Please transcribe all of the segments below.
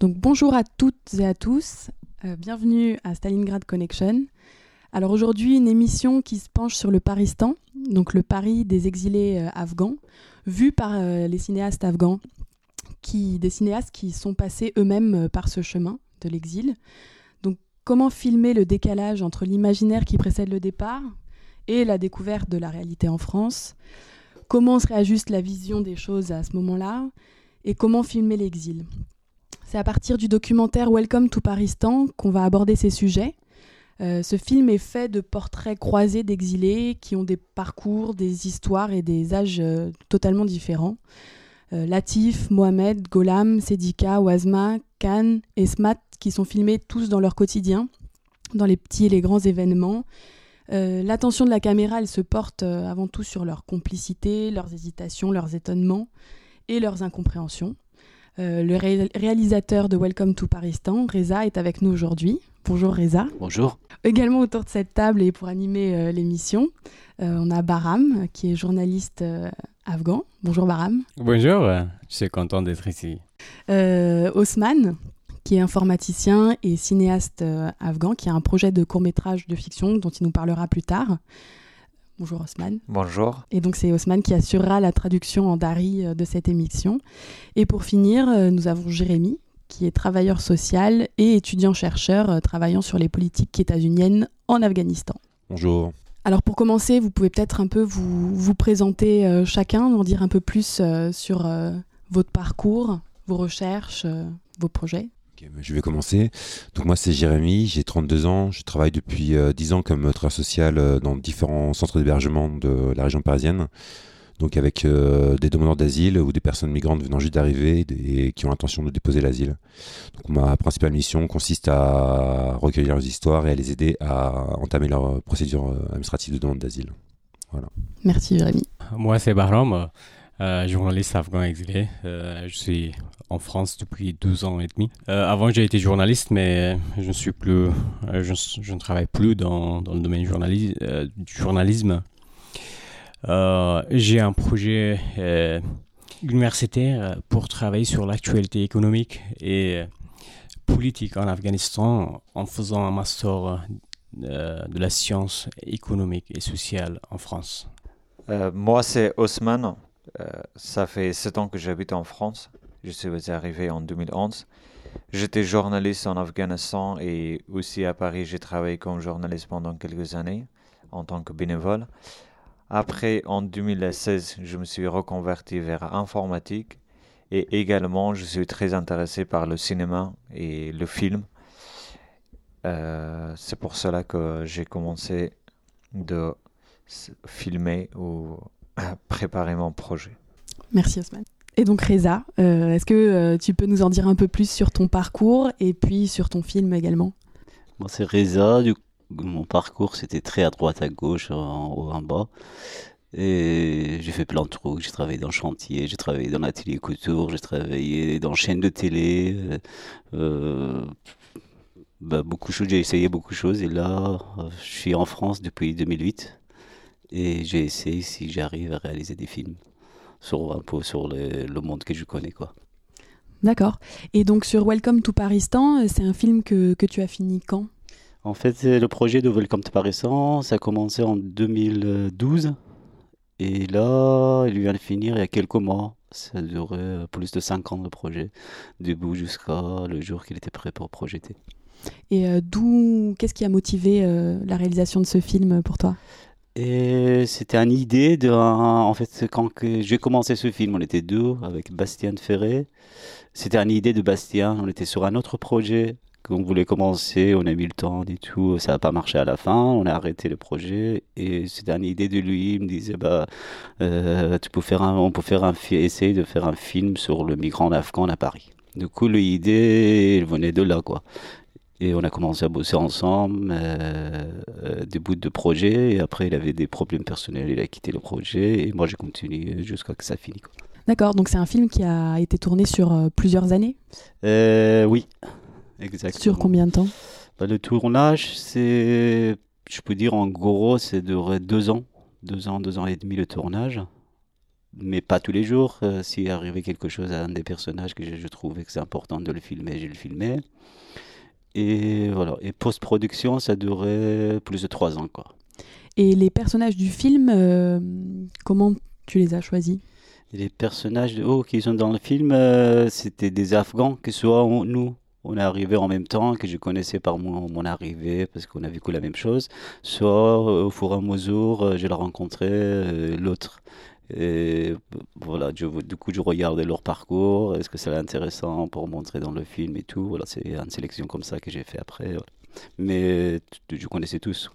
Donc bonjour à toutes et à tous, euh, bienvenue à Stalingrad Connection. Alors aujourd'hui une émission qui se penche sur le Paristan, donc le Paris des exilés euh, afghans, vu par euh, les cinéastes afghans, qui, des cinéastes qui sont passés eux-mêmes par ce chemin de l'exil. Donc comment filmer le décalage entre l'imaginaire qui précède le départ et la découverte de la réalité en France? Comment se réajuste la vision des choses à ce moment-là? Et comment filmer l'exil? C'est à partir du documentaire Welcome to Paristan qu'on va aborder ces sujets. Euh, ce film est fait de portraits croisés d'exilés qui ont des parcours, des histoires et des âges euh, totalement différents. Euh, Latif, Mohamed, Golam, Sedika, Oazma, Khan et Smat qui sont filmés tous dans leur quotidien, dans les petits et les grands événements. L'attention de la caméra, elle se porte avant tout sur leur complicité, leurs hésitations, leurs étonnements et leurs incompréhensions. Euh, le ré- réalisateur de Welcome to Paristan, Reza, est avec nous aujourd'hui. Bonjour Reza. Bonjour. Également autour de cette table et pour animer euh, l'émission, euh, on a Baram, qui est journaliste euh, afghan. Bonjour Baram. Bonjour, je suis content d'être ici. Euh, Osman, qui est informaticien et cinéaste euh, afghan, qui a un projet de court-métrage de fiction dont il nous parlera plus tard. Bonjour Osman. Bonjour. Et donc c'est Osman qui assurera la traduction en dari euh, de cette émission. Et pour finir, euh, nous avons Jérémy, qui est travailleur social et étudiant-chercheur euh, travaillant sur les politiques états-uniennes en Afghanistan. Bonjour. Alors pour commencer, vous pouvez peut-être un peu vous, vous présenter euh, chacun, en dire un peu plus euh, sur euh, votre parcours, vos recherches, euh, vos projets. Je vais commencer. Donc moi c'est Jérémy, j'ai 32 ans, je travaille depuis euh, 10 ans comme travailleur social euh, dans différents centres d'hébergement de la région parisienne. Donc avec euh, des demandeurs d'asile ou des personnes migrantes venant juste d'arriver et qui ont l'intention de déposer l'asile. Donc ma principale mission consiste à recueillir leurs histoires et à les aider à entamer leur procédure euh, administrative de demande d'asile. Merci Jérémy. Moi, c'est Bahram, euh, journaliste afghan exilé. Euh, je suis en France depuis 12 ans et demi. Euh, avant, j'ai été journaliste, mais je ne suis plus, travaille plus dans, le domaine journali- euh, du journalisme. J'ai un projet universitaire pour travailler sur l'actualité économique et politique en Afghanistan en faisant un master de la science économique et sociale en France. Moi, c'est Osman. Euh, ça fait 7 ans que j'habite en France. Je suis arrivé en 2011. J'étais journaliste en Afghanistan et aussi à Paris, j'ai travaillé comme journaliste pendant quelques années en tant que bénévole. Après, en 2016, je me suis reconverti vers informatique et également, je suis très intéressé par le cinéma et le film. Euh, c'est pour cela que j'ai commencé de filmer ou préparer mon projet. Merci Osman. Et donc Reza, est-ce que tu peux nous en dire un peu plus sur ton parcours et puis sur ton film également? Moi c'est Reza, du mon parcours c'était très à droite à gauche, en haut en bas. Et j'ai fait plein de trucs. J'ai travaillé dans le chantier, j'ai travaillé dans l'atelier couture, j'ai travaillé dans chaîne de télé. Euh, bah, beaucoup de choses, j'ai essayé beaucoup de choses. Et là, je suis en France depuis 2008. Et j'ai essayé si j'arrive à réaliser des films sur un peu sur le, le monde que je connais. quoi. D'accord. Et donc sur Welcome to Paristan, c'est un film que, que tu as fini quand? En fait, le projet de Welcome to Paristan, ça a commencé en 2012. Et là, il vient de finir il y a quelques mois. Ça a duré plus de 5 ans le projet, début jusqu'à le jour qu'il était prêt pour projeter. Et euh, d'où, qu'est-ce qui a motivé euh, la réalisation de ce film pour toi? Et c'était une idée de, en fait, quand j'ai commencé ce film, on était deux avec Bastien Ferré. C'était une idée de Bastien. On était sur un autre projet qu'on voulait commencer, on a mis le temps et tout, ça n'a pas marché à la fin, on a arrêté le projet et c'était une idée de lui, il me disait bah euh, tu peux faire un, on peut faire un essayer de faire un film sur le migrant afghan à Paris. Du coup l'idée venait de là quoi. Et on a commencé à bosser ensemble, euh, euh, des bouts de projet, et après il avait des problèmes personnels, il a quitté le projet, et moi j'ai continué jusqu'à que ça finisse. D'accord, donc c'est un film qui a été tourné sur plusieurs années? Oui, sur combien de temps? Bah, Le tournage, c'est, je peux dire en gros, c'est de deux ans. Deux ans, deux ans et demi le tournage. Mais pas tous les jours. Euh, s'il arrivait quelque chose à un des personnages que je, trouvais que c'est important de le filmer, je le filmais. Et voilà. Et post-production, ça durait plus de trois ans. Quoi. Et les personnages du film, euh, comment tu les as choisis? Les personnages de, oh, qui sont dans le film, euh, c'était des Afghans, que ce soit nous, on est arrivé en même temps, que je connaissais par mon, mon arrivée, parce qu'on a vécu la même chose. Soit au fur et à mesure, euh, je l'ai rencontré, euh, l'autre. Et voilà, du coup, je regardais leur parcours, est-ce que c'est intéressant pour montrer dans le film et tout? Voilà, c'est une sélection comme ça que j'ai fait après. Mais je connaissais tous.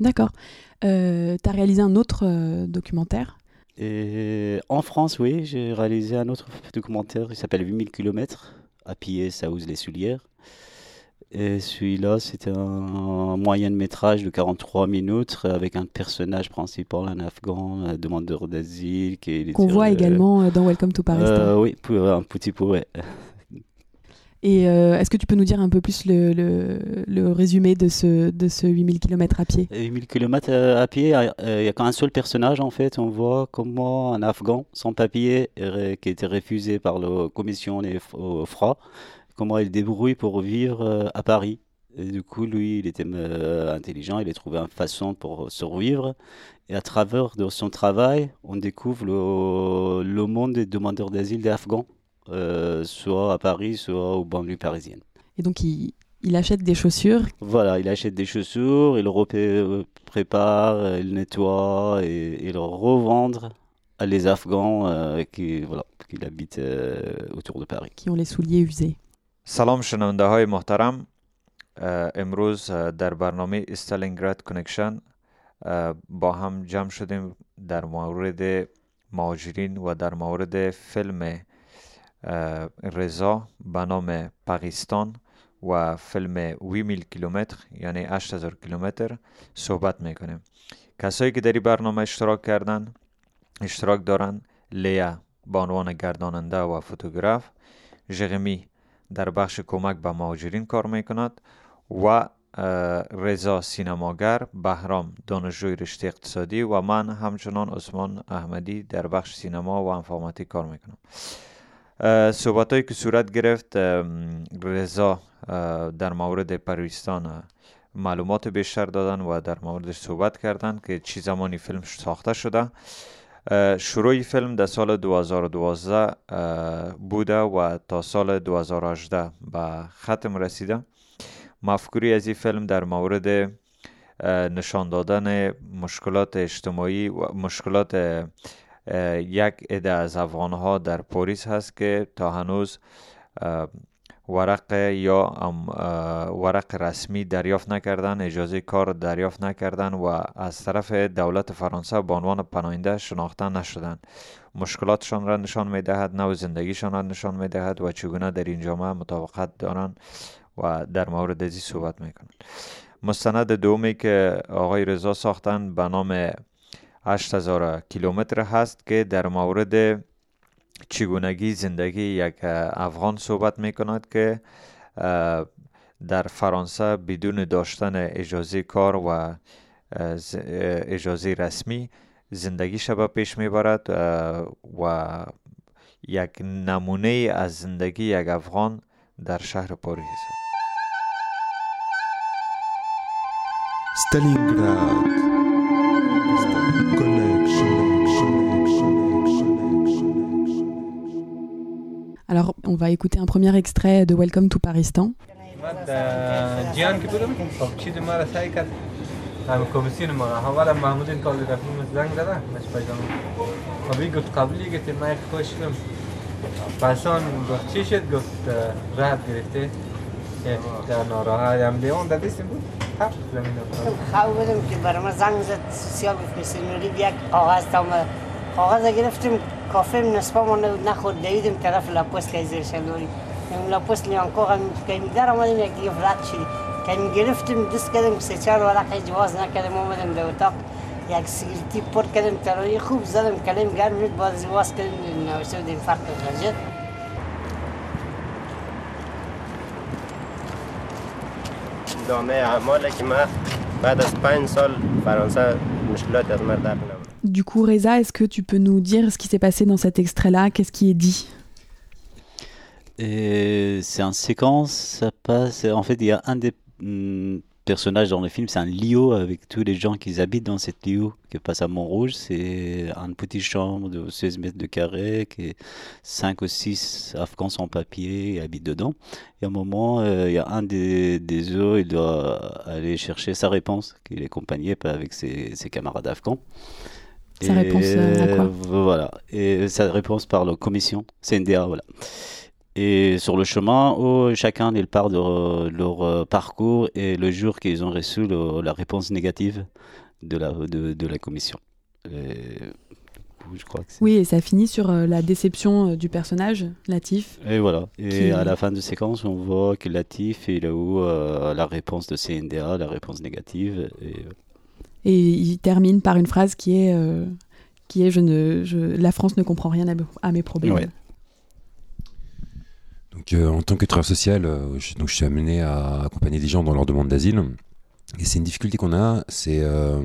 D'accord. Euh, tu as réalisé un autre documentaire? Et En France, oui, j'ai réalisé un autre documentaire, il s'appelle 8000 km à pied, ose les soulières. Et celui-là, c'était un moyen de métrage de 43 minutes avec un personnage principal, un Afghan, un demandeur d'asile. Qu'on voit également euh, dans Welcome to Paris. Euh, oui, un petit peu, ouais. Et euh, est-ce que tu peux nous dire un peu plus le, le, résumé de ce, de ce 8000 km à pied? 8000 km à pied, il n'y a qu'un seul personnage en fait. On voit comment un Afghan sans papier qui a été refusé par la commission au FRA, comment il débrouille pour vivre euh, à Paris. Et du coup, lui, il était euh, intelligent, il a trouvé une façon pour survivre. Et à travers de son travail, on découvre le, le monde des demandeurs d'asile des Afghans. Euh, soit à Paris, soit aux banlieues parisiennes. Et donc il, il achète des chaussures Voilà, il achète des chaussures, il le prépare, il nettoie et il le revendre à les Afghans euh, qui, voilà, qui habitent autour de Paris. Qui ont les souliers usés. سلام شنونده های محترم امروز در برنامه استالینگراد کنکشن با هم جمع شدیم در مورد مهاجرین و در مورد فیلم رضا به نام پاکستان و فیلم وی میل کیلومتر یعنی 8000 کیلومتر صحبت می‌کنیم. کسایی که در این برنامه اشتراک کردن اشتراک دارن لیا به عنوان گرداننده و فوتوگراف ژغمی در بخش کمک به مهاجرین کار می‌کند و رضا سینماگر بهرام دانشجوی رشته اقتصادی و من همچنان عثمان احمدی در بخش سینما و انفرماتیک کار می‌کنم. صحبت هایی که صورت گرفت رضا در مورد پرویستان معلومات بیشتر دادن و در موردش صحبت کردن که چی زمانی فیلم ساخته شده. شروع فیلم در سال 2012 بوده و تا سال 2018 به ختم رسیده. مفکوری از این فیلم در مورد نشان دادن مشکلات اجتماعی و مشکلات یک عده از افغانها در پاریس هست که تا هنوز ورق یا ورق رسمی دریافت نکردن اجازه کار دریافت نکردن و از طرف دولت فرانسه به عنوان پناهنده شناخته نشدن. مشکلاتشان را نشان می‌دهد نوع زندگیشان را نشان می‌دهد و چگونه در این جامعه مطابقت دارند و در مورد ازی صحبت می‌کنند. مستند دومی که آقای رضا ساختن به نام 8000 کیلومتر هست که در مورد چگونگی زندگی یک افغان صحبت می کند که در فرانسه بدون داشتن اجازه کار و اجازه رسمی زندگی شبه پیش می‌برد و یک نمونه از زندگی یک افغان در شهر پاریس. است Alors, on va écouter un premier extrait de Welcome to Paristan. هم کمیسیون ما اولا محمود این کار رفتیم زنگ زده مش پیدا خب این گفت قبلی گفت من خوش شدم پسان گفت چی شد گفت رد گرفته در ناراحت هم لیون در دیستیم بود هفت زمین خواه بودم که برای من زنگ زد سیاه گفت که نوری یک کاغذ تا کاغذ گرفتیم کافه نصفه ما نخورد دویدیم طرف لاپوست که زیر شلوری لاپوست لیانکو هم که در آمدیم یک دیگه رد شدیم که گرفتیم دست کردیم سه ورقه جواز نکردیم آمدیم در اتاق. یک سیگریتی پر کردیم تروری خوب زدم کلیم گرم شد بعد جواز کردیم نوشته بودیم فرق غجت دامه اعمال که من بعد از پنج سال فرانسه مشکلات از من Du coup, Reza, est-ce que tu peux nous dire ce qui s'est passé dans cet extrait-là? Qu'est-ce qui est dit? C'est en séquence, ça passe. En fait, il y a un des hmm, personnages dans le film, c'est un lieu avec tous les gens qui habitent dans cette lieu qui passe à Montrouge. C'est une petite chambre de 16 mètres de carré, qui 5 ou 6 Afghans sans papier habitent dedans. Et à un moment, euh, il y a un des, des eux, il doit aller chercher sa réponse, qu'il est accompagné avec ses, ses camarades afghans. Sa réponse euh, à quoi Voilà. Et sa réponse par la commission CNDA, voilà. Et sur le chemin, où chacun il part de leur euh, parcours et le jour qu'ils ont reçu la réponse négative de la, de, de la commission. Et, je crois que oui, et ça finit sur euh, la déception du personnage, Latif. Et voilà. Et à la fin de séquence, on voit que Latif, il a eu la réponse de CNDA, la réponse négative. Et, et il termine par une phrase qui est, euh, qui est je ne, je, La France ne comprend rien à, à mes problèmes. Ouais. Donc, euh, en tant que travailleur social, euh, je, donc, je suis amené à accompagner des gens dans leur demande d'asile. Et c'est une difficulté qu'on a, c'est euh,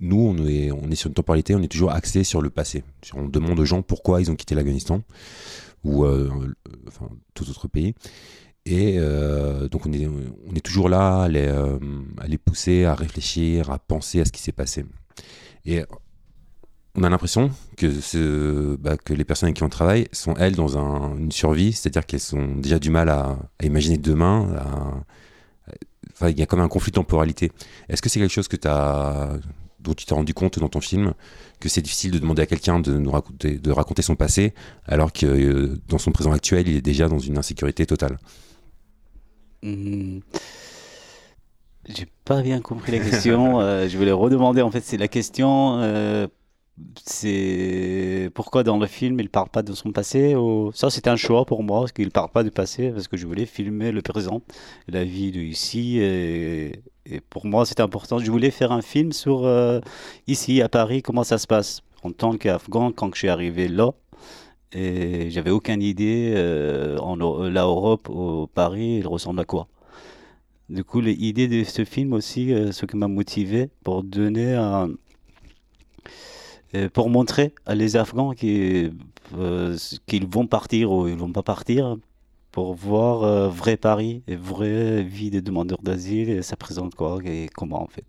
nous, on est, on est sur une temporalité, on est toujours axé sur le passé. On demande aux gens pourquoi ils ont quitté l'Afghanistan ou euh, enfin, tout autre pays. Et euh, donc on est, on est toujours là à les, euh, à les, pousser à réfléchir, à penser à ce qui s'est passé. Et on a l'impression que, bah, que les personnes avec qui on travaille sont, elles, dans un, une survie, c'est-à-dire qu'elles ont déjà du mal à, imaginer demain. Il y a comme un conflit de temporalité. Est-ce que c'est quelque chose que as, dont tu t'es rendu compte dans ton film que c'est difficile de demander à quelqu'un de nous raconter, de raconter son passé, alors que euh, dans son présent actuel, il est déjà dans une insécurité totale? Mmh. J'ai pas bien compris la question. euh, je voulais redemander. En fait, c'est la question. Euh, c'est pourquoi dans le film il parle pas de son passé ou... ça c'était un choix pour moi parce qu'il parle pas du passé parce que je voulais filmer le présent la vie de ici et, et pour moi c'est important je voulais faire un film sur euh, ici à Paris comment ça se passe en tant qu'Afghan quand je suis arrivé là et j'avais aucune idée euh, en la Europe au Paris il ressemble à quoi du coup l'idée de ce film aussi euh, ce qui m'a motivé pour donner un pour montrer à les Afghans qu'ils euh, vont partir ou ils vont pas partir, pour voir euh, vrai Paris et vraie vie des demandeurs d'asile, ça présente quoi et comment en fait.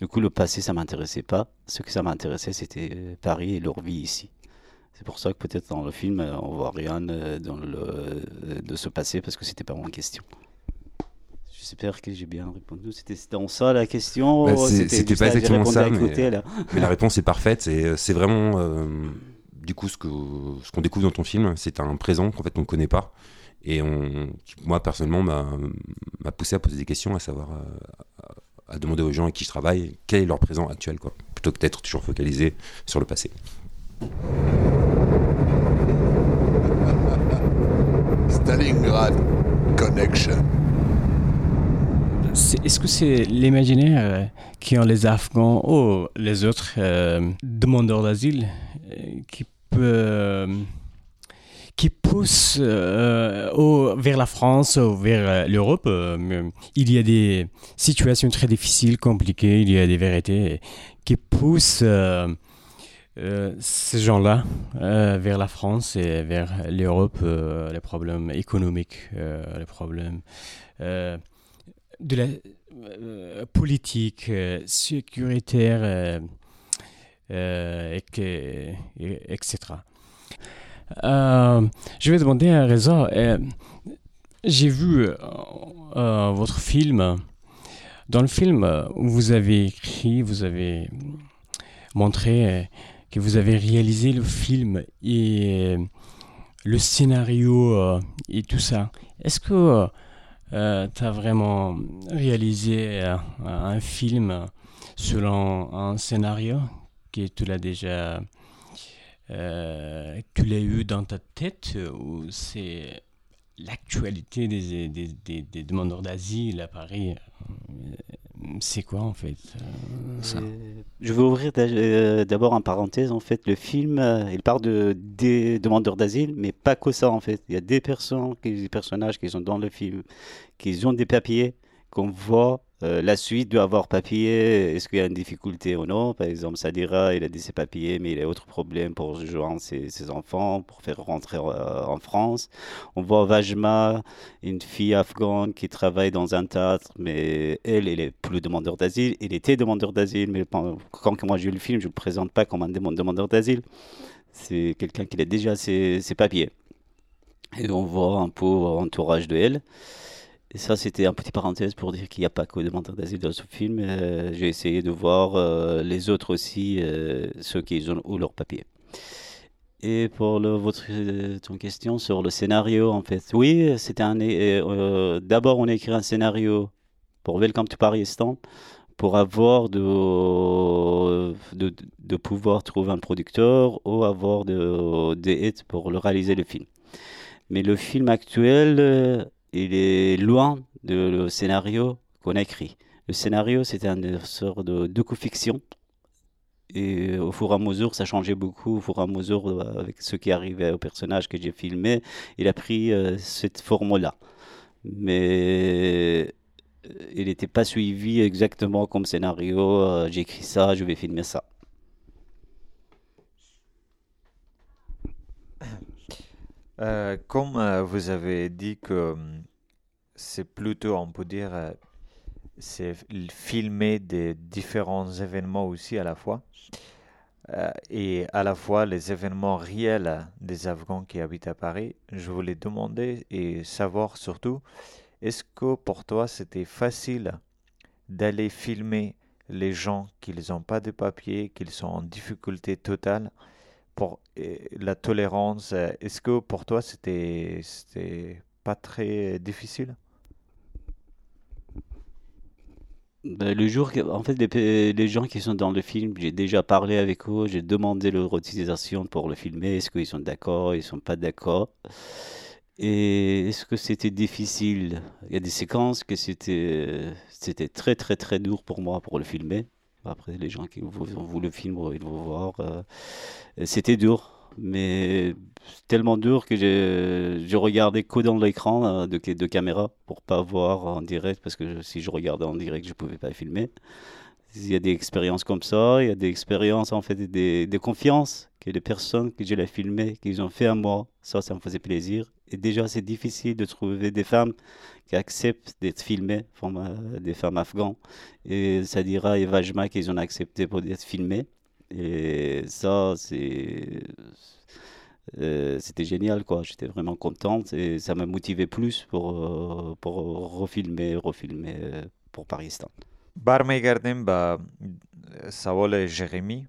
Du coup, le passé, ça m'intéressait pas. Ce que ça m'intéressait, c'était Paris et leur vie ici. C'est pour ça que peut-être dans le film, on voit rien dans le, de ce passé parce que c'était pas en question. J'espère que j'ai bien répondu. C'était dans ça la question. Bah, C'était pas exactement ça, mais, mais, la réponse est parfaite. C'est vraiment euh, du coup ce qu'on ce qu'on découvre dans ton film. C'est un présent qu'en fait on ne connaît pas. Et on, moi personnellement m'a poussé à poser des questions, à savoir à, à, demander aux gens avec qui je travaille quel est leur présent actuel, quoi, plutôt que d'être toujours focalisé sur le passé. Stalingrad Connection. Est-ce que c'est l'imaginaire euh, qui ont les Afghans ou les autres euh, demandeurs d'asile euh, qui peut qui pousse vers la France ou vers l'Europe. il y a des situations très difficiles, compliquées, il y a des vérités qui poussent ces gens-là vers la France et vers l'Europe, les problèmes économiques, les problèmes de la euh, politique, euh, sécuritaire, euh, et, etc. je vais demander à Reza, j'ai vu votre film. Dans le film, vous avez écrit, vous avez montré que vous avez réalisé le film et le scénario et tout ça. Est-ce que euh, tu as vraiment réalisé euh, un film selon un scénario que tu l'as déjà euh, tu l'as eu dans ta tête ou c'est l'actualité des, demandeurs d'asile à Paris c'est quoi en fait Je veux ouvrir d'abord en parenthèse. En fait, le film, il parle de des demandeurs d'asile, mais pas que ça en fait. Il y a des personnes, des personnages qui sont dans le film, qui ont des papiers, qu'on voit euh, la suite d'avoir papier, est-ce qu'il y a une difficulté ou non? Par exemple, Sadira, il a dit ses papiers, mais il a autre problème pour rejoindre ses, enfants, pour faire rentrer euh, en France. On voit Vajma, une fille afghane qui travaille dans un théâtre, mais elle, elle est plus demandeur d'asile. Il était demandeur d'asile, mais quand moi j'ai le film, je ne le présente pas comme un demandeur d'asile. C'est quelqu'un qui a déjà ses, ses papiers. Et on voit un peu l'entourage de elle. Et ça, c'était un petit parenthèse pour dire qu'il n'y a pas que demandeurs d'asile dans ce film. Euh, j'ai essayé de voir euh, les autres aussi, euh, ceux qui ont ou leur papier. Et pour le, votre question sur le scénario, en fait, oui, c'était un. D'abord, on a écrit un scénario pour Welcome to Paris Instant pour avoir de, de, pouvoir trouver un producteur ou avoir de, des hits pour le réaliser le film. Mais le film actuel il est loin le scénario qu'on a écrit. Le scénario, c'était une sorte de docu-fiction. Et au fur et à mesure, ça changeait beaucoup. Au fur et à mesure, euh, avec ce qui arrivait au personnage que j'ai filmé, il a pris euh, cette forme-là. Mais euh, il n'était pas suivi exactement comme scénario. j'ai écrit ça, je vais filmer ça. Euh, comme euh, vous avez dit que hum, c'est plutôt, on peut dire, euh, c'est filmer des différents événements aussi à la fois. et à la fois les événements réels des Afghans qui habitent à Paris. Je voulais demander et savoir surtout, est-ce que pour toi c'était facile d'aller filmer les gens qui n'ont pas de papier, qui sont en difficulté totale la tolérance, euh, est-ce que pour toi c'était pas très difficile? Ben, le jour, en fait, les, gens qui sont dans le film, j'ai déjà parlé avec eux, j'ai demandé leur utilisation pour le filmer. Est-ce qu'ils sont d'accord, ils sont pas d'accord Et est-ce que c'était difficile? Il y a des séquences que c'était, c'était très très très dur pour moi pour le filmer. Après, les gens qui ont vu le film, ils vont voir. Euh, c'était dur, mais tellement dur que j'ai regardé que dans l'écran euh, de, caméra pour pas voir en direct, parce que si je regardais en direct, je pouvais pas filmer. Il y a des expériences comme ça, il y a des expériences, en fait, des, des confiances que les personnes que j'ai filmées, qu'ils ont fait à moi, ça, ça me faisait plaisir. Et déjà, c'est difficile de trouver des femmes qui acceptent d'être filmées, des femmes afghanes. Et ça dira et Vajma qu'ils ont accepté pour être filmées. Et ça. Euh, c'était génial quoi j'étais vraiment contente et ça m'a motivé plus pour euh, pour refilmer refilmer euh, pour Paristan برمیگردیم به سوال جرمی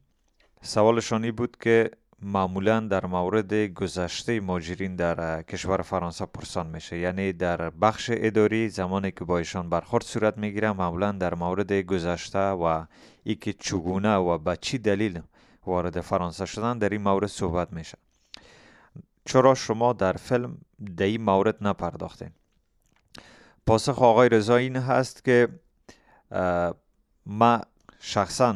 سوالشانی بود که معمولا در مورد گذشته ماجرین در کشور فرانسه پرسان میشه. یعنی در بخش اداری زمانی که با ایشان برخورد صورت می‌گیره معمولا در مورد گذشته و ای که چگونه و به چی دلیل وارد فرانسه شدن در این مورد صحبت میشه. چرا شما در فیلم در این مورد نپرداختین؟ پاسخ آقای رضا این هست که ما شخصا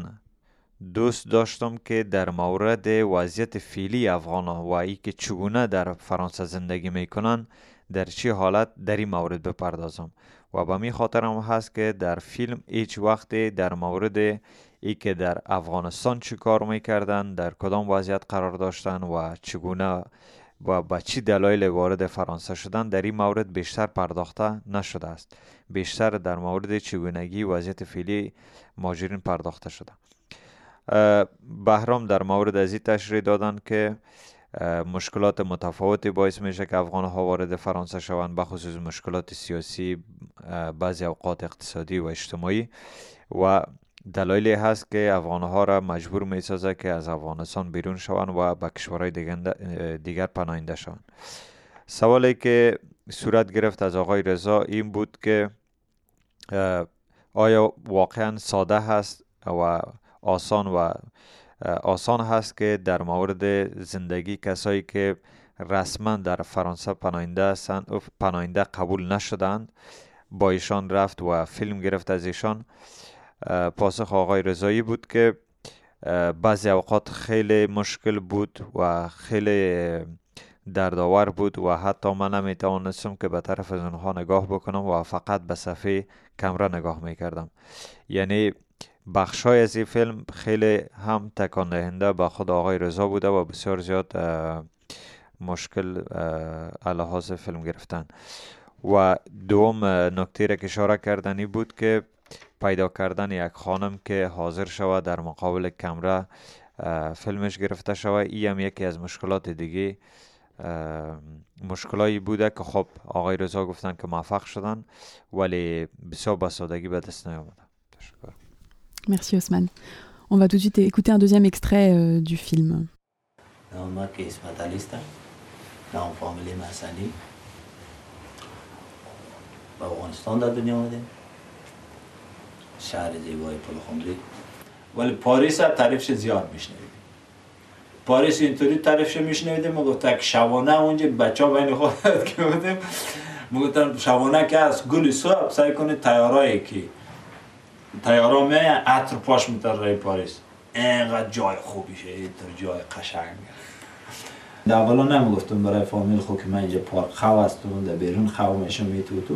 دوست داشتم که در مورد وضعیت فیلی افغان و ای که چگونه در فرانسه زندگی می‌کنن در چه حالت در این مورد بپردازم. و به می خاطرم هست که در فیلم هیچ وقت در مورد ای که در افغانستان چی کار می‌کردن در کدام وضعیت قرار داشتن و چگونه و با چی دلایل وارد فرانسه شدن در این مورد بیشتر پرداخته نشده است. بیشتر در مورد چگونگی وضعیت فعلی ماجرین پرداخته شده. بهرام در مورد از این تشریح دادن که مشکلات متفاوتی باعث میشه که افغان ها وارد فرانسه شوند بخصوص مشکلات سیاسی بعضی اوقات اقتصادی و اجتماعی. و دلایلی هست که افغان ها را مجبور می سازه که از افغانستان بیرون شوند و به کشورهای دیگر پناهنده شوند. سوالی که صورت گرفت از آقای رضا این بود که آیا واقعا ساده هست و آسان و آسان هست که در مورد زندگی کسایی که رسما در فرانسه پناهنده پناهنده قبول نشدند با ایشان رفت و فیلم گرفت از ایشان؟ پاسخ آقای رضایی بود که بعضی اوقات خیلی مشکل بود و خیلی دردآور بود و حتی من نمی‌توانستم که به طرف از اونها نگاه بکنم و فقط به صفحه کمره نگاه می‌کردم. یعنی بخشای از این فیلم خیلی هم تکان دهنده به خود آقای رضا بوده و بسیار زیاد مشکل لحاظ فیلم گرفتن. و دوم نکته را که اشاره کردنی بود که پیدا کردن یک خانم که حاضر شود در مقابل کمره فیلمش گرفته شود ای هم یکی از مشکلات دیگه. مشکلایی بوده که خب آقای رضا گفتن که موفق شدن ولی بسیار به سادگی به دست نیامده Merci Osman. On va tout de suite écouter un deuxième extrait euh, du film. شهر زیبای پلخمری ولی پاریس هم تعریفش زیاد میشنویدیم پاریس اینطوری تعریفش میشنویدیم ما گفتم که شبانه اونجا بچه بین خودت که بودیم. گفتم شبانه که از گل صبح سعی کنید تیارایی که تیارا می عطر پاش میتر پاریس. اینقدر جای خوبی شه اینطور جای قشنگ. در اولا نمی‌گفتم برای فامیل خود که من اینجا پارک خو در بیرون خو میشم میتو تو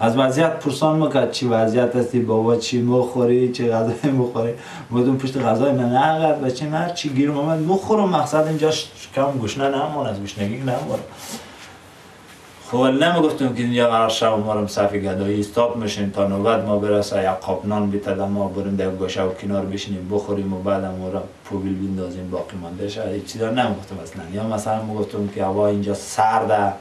از وضعیت پرسان می‌کرد چی وضعیت هستی بابا چی مخوری چی غذای مخوری؟ بودم پشت غذای من نه بچه نه چی گیرم آمد مخورم. مقصد اینجا کم گوشنه نمون از گوشنگی نمون خب نمی‌گفتم که اینجا قرار شب ما رو صفی گدایی استاپ میشیم تا نوبت ما برسه. یا قاب نان بیتد ما بریم در گوشه و کنار بشینیم بخوریم و بعد ما را پوبیل بندازیم باقی مانده شد هیچ چیزا نمی‌گفتم اصلا. یا مثلا می‌گفتم که هوا اینجا سرده.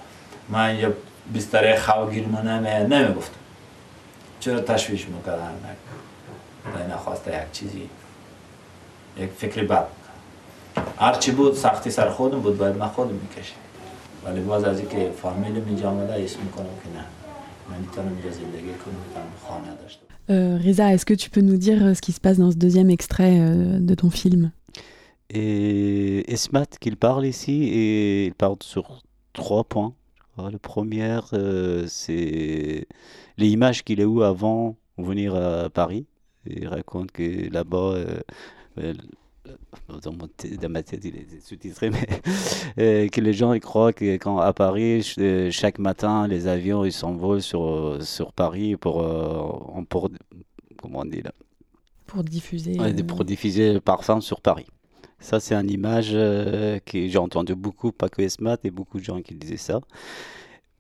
من اینجا بستره خوگیر منه نمی‌گفتم چرا تشویش می‌کردن نخواسته یک چیزی. یک فکر بد. هرچی بود سختی سر خودم بود باید من خودم می‌کشم. ولی باز از اینکه فامیل اینجا آمده اسم می‌کنم که نه. من می‌تونم اینجا زندگی کنم می‌تونم خانه داشته Euh, Reza, est-ce que tu peux nous dire ce qui se passe dans ce deuxième extrait euh, de ton film? Et Esmat qu'il parle ici et il parle sur trois points. Le premier, euh, c'est l'image qu'il a eu avant de venir à Paris. Il raconte que là-bas, euh, dans, mon dans, ma tête, il est sous-titré, mais euh, que les gens ils croient que quand à Paris, chaque matin, les avions ils s'envolent sur, sur Paris pour, pour comment on dit là? Pour diffuser. Ouais, pour diffuser le parfum sur Paris. Ça, c'est une image euh, que j'ai entendu beaucoup, pas que Esmat, et beaucoup de gens qui disaient ça.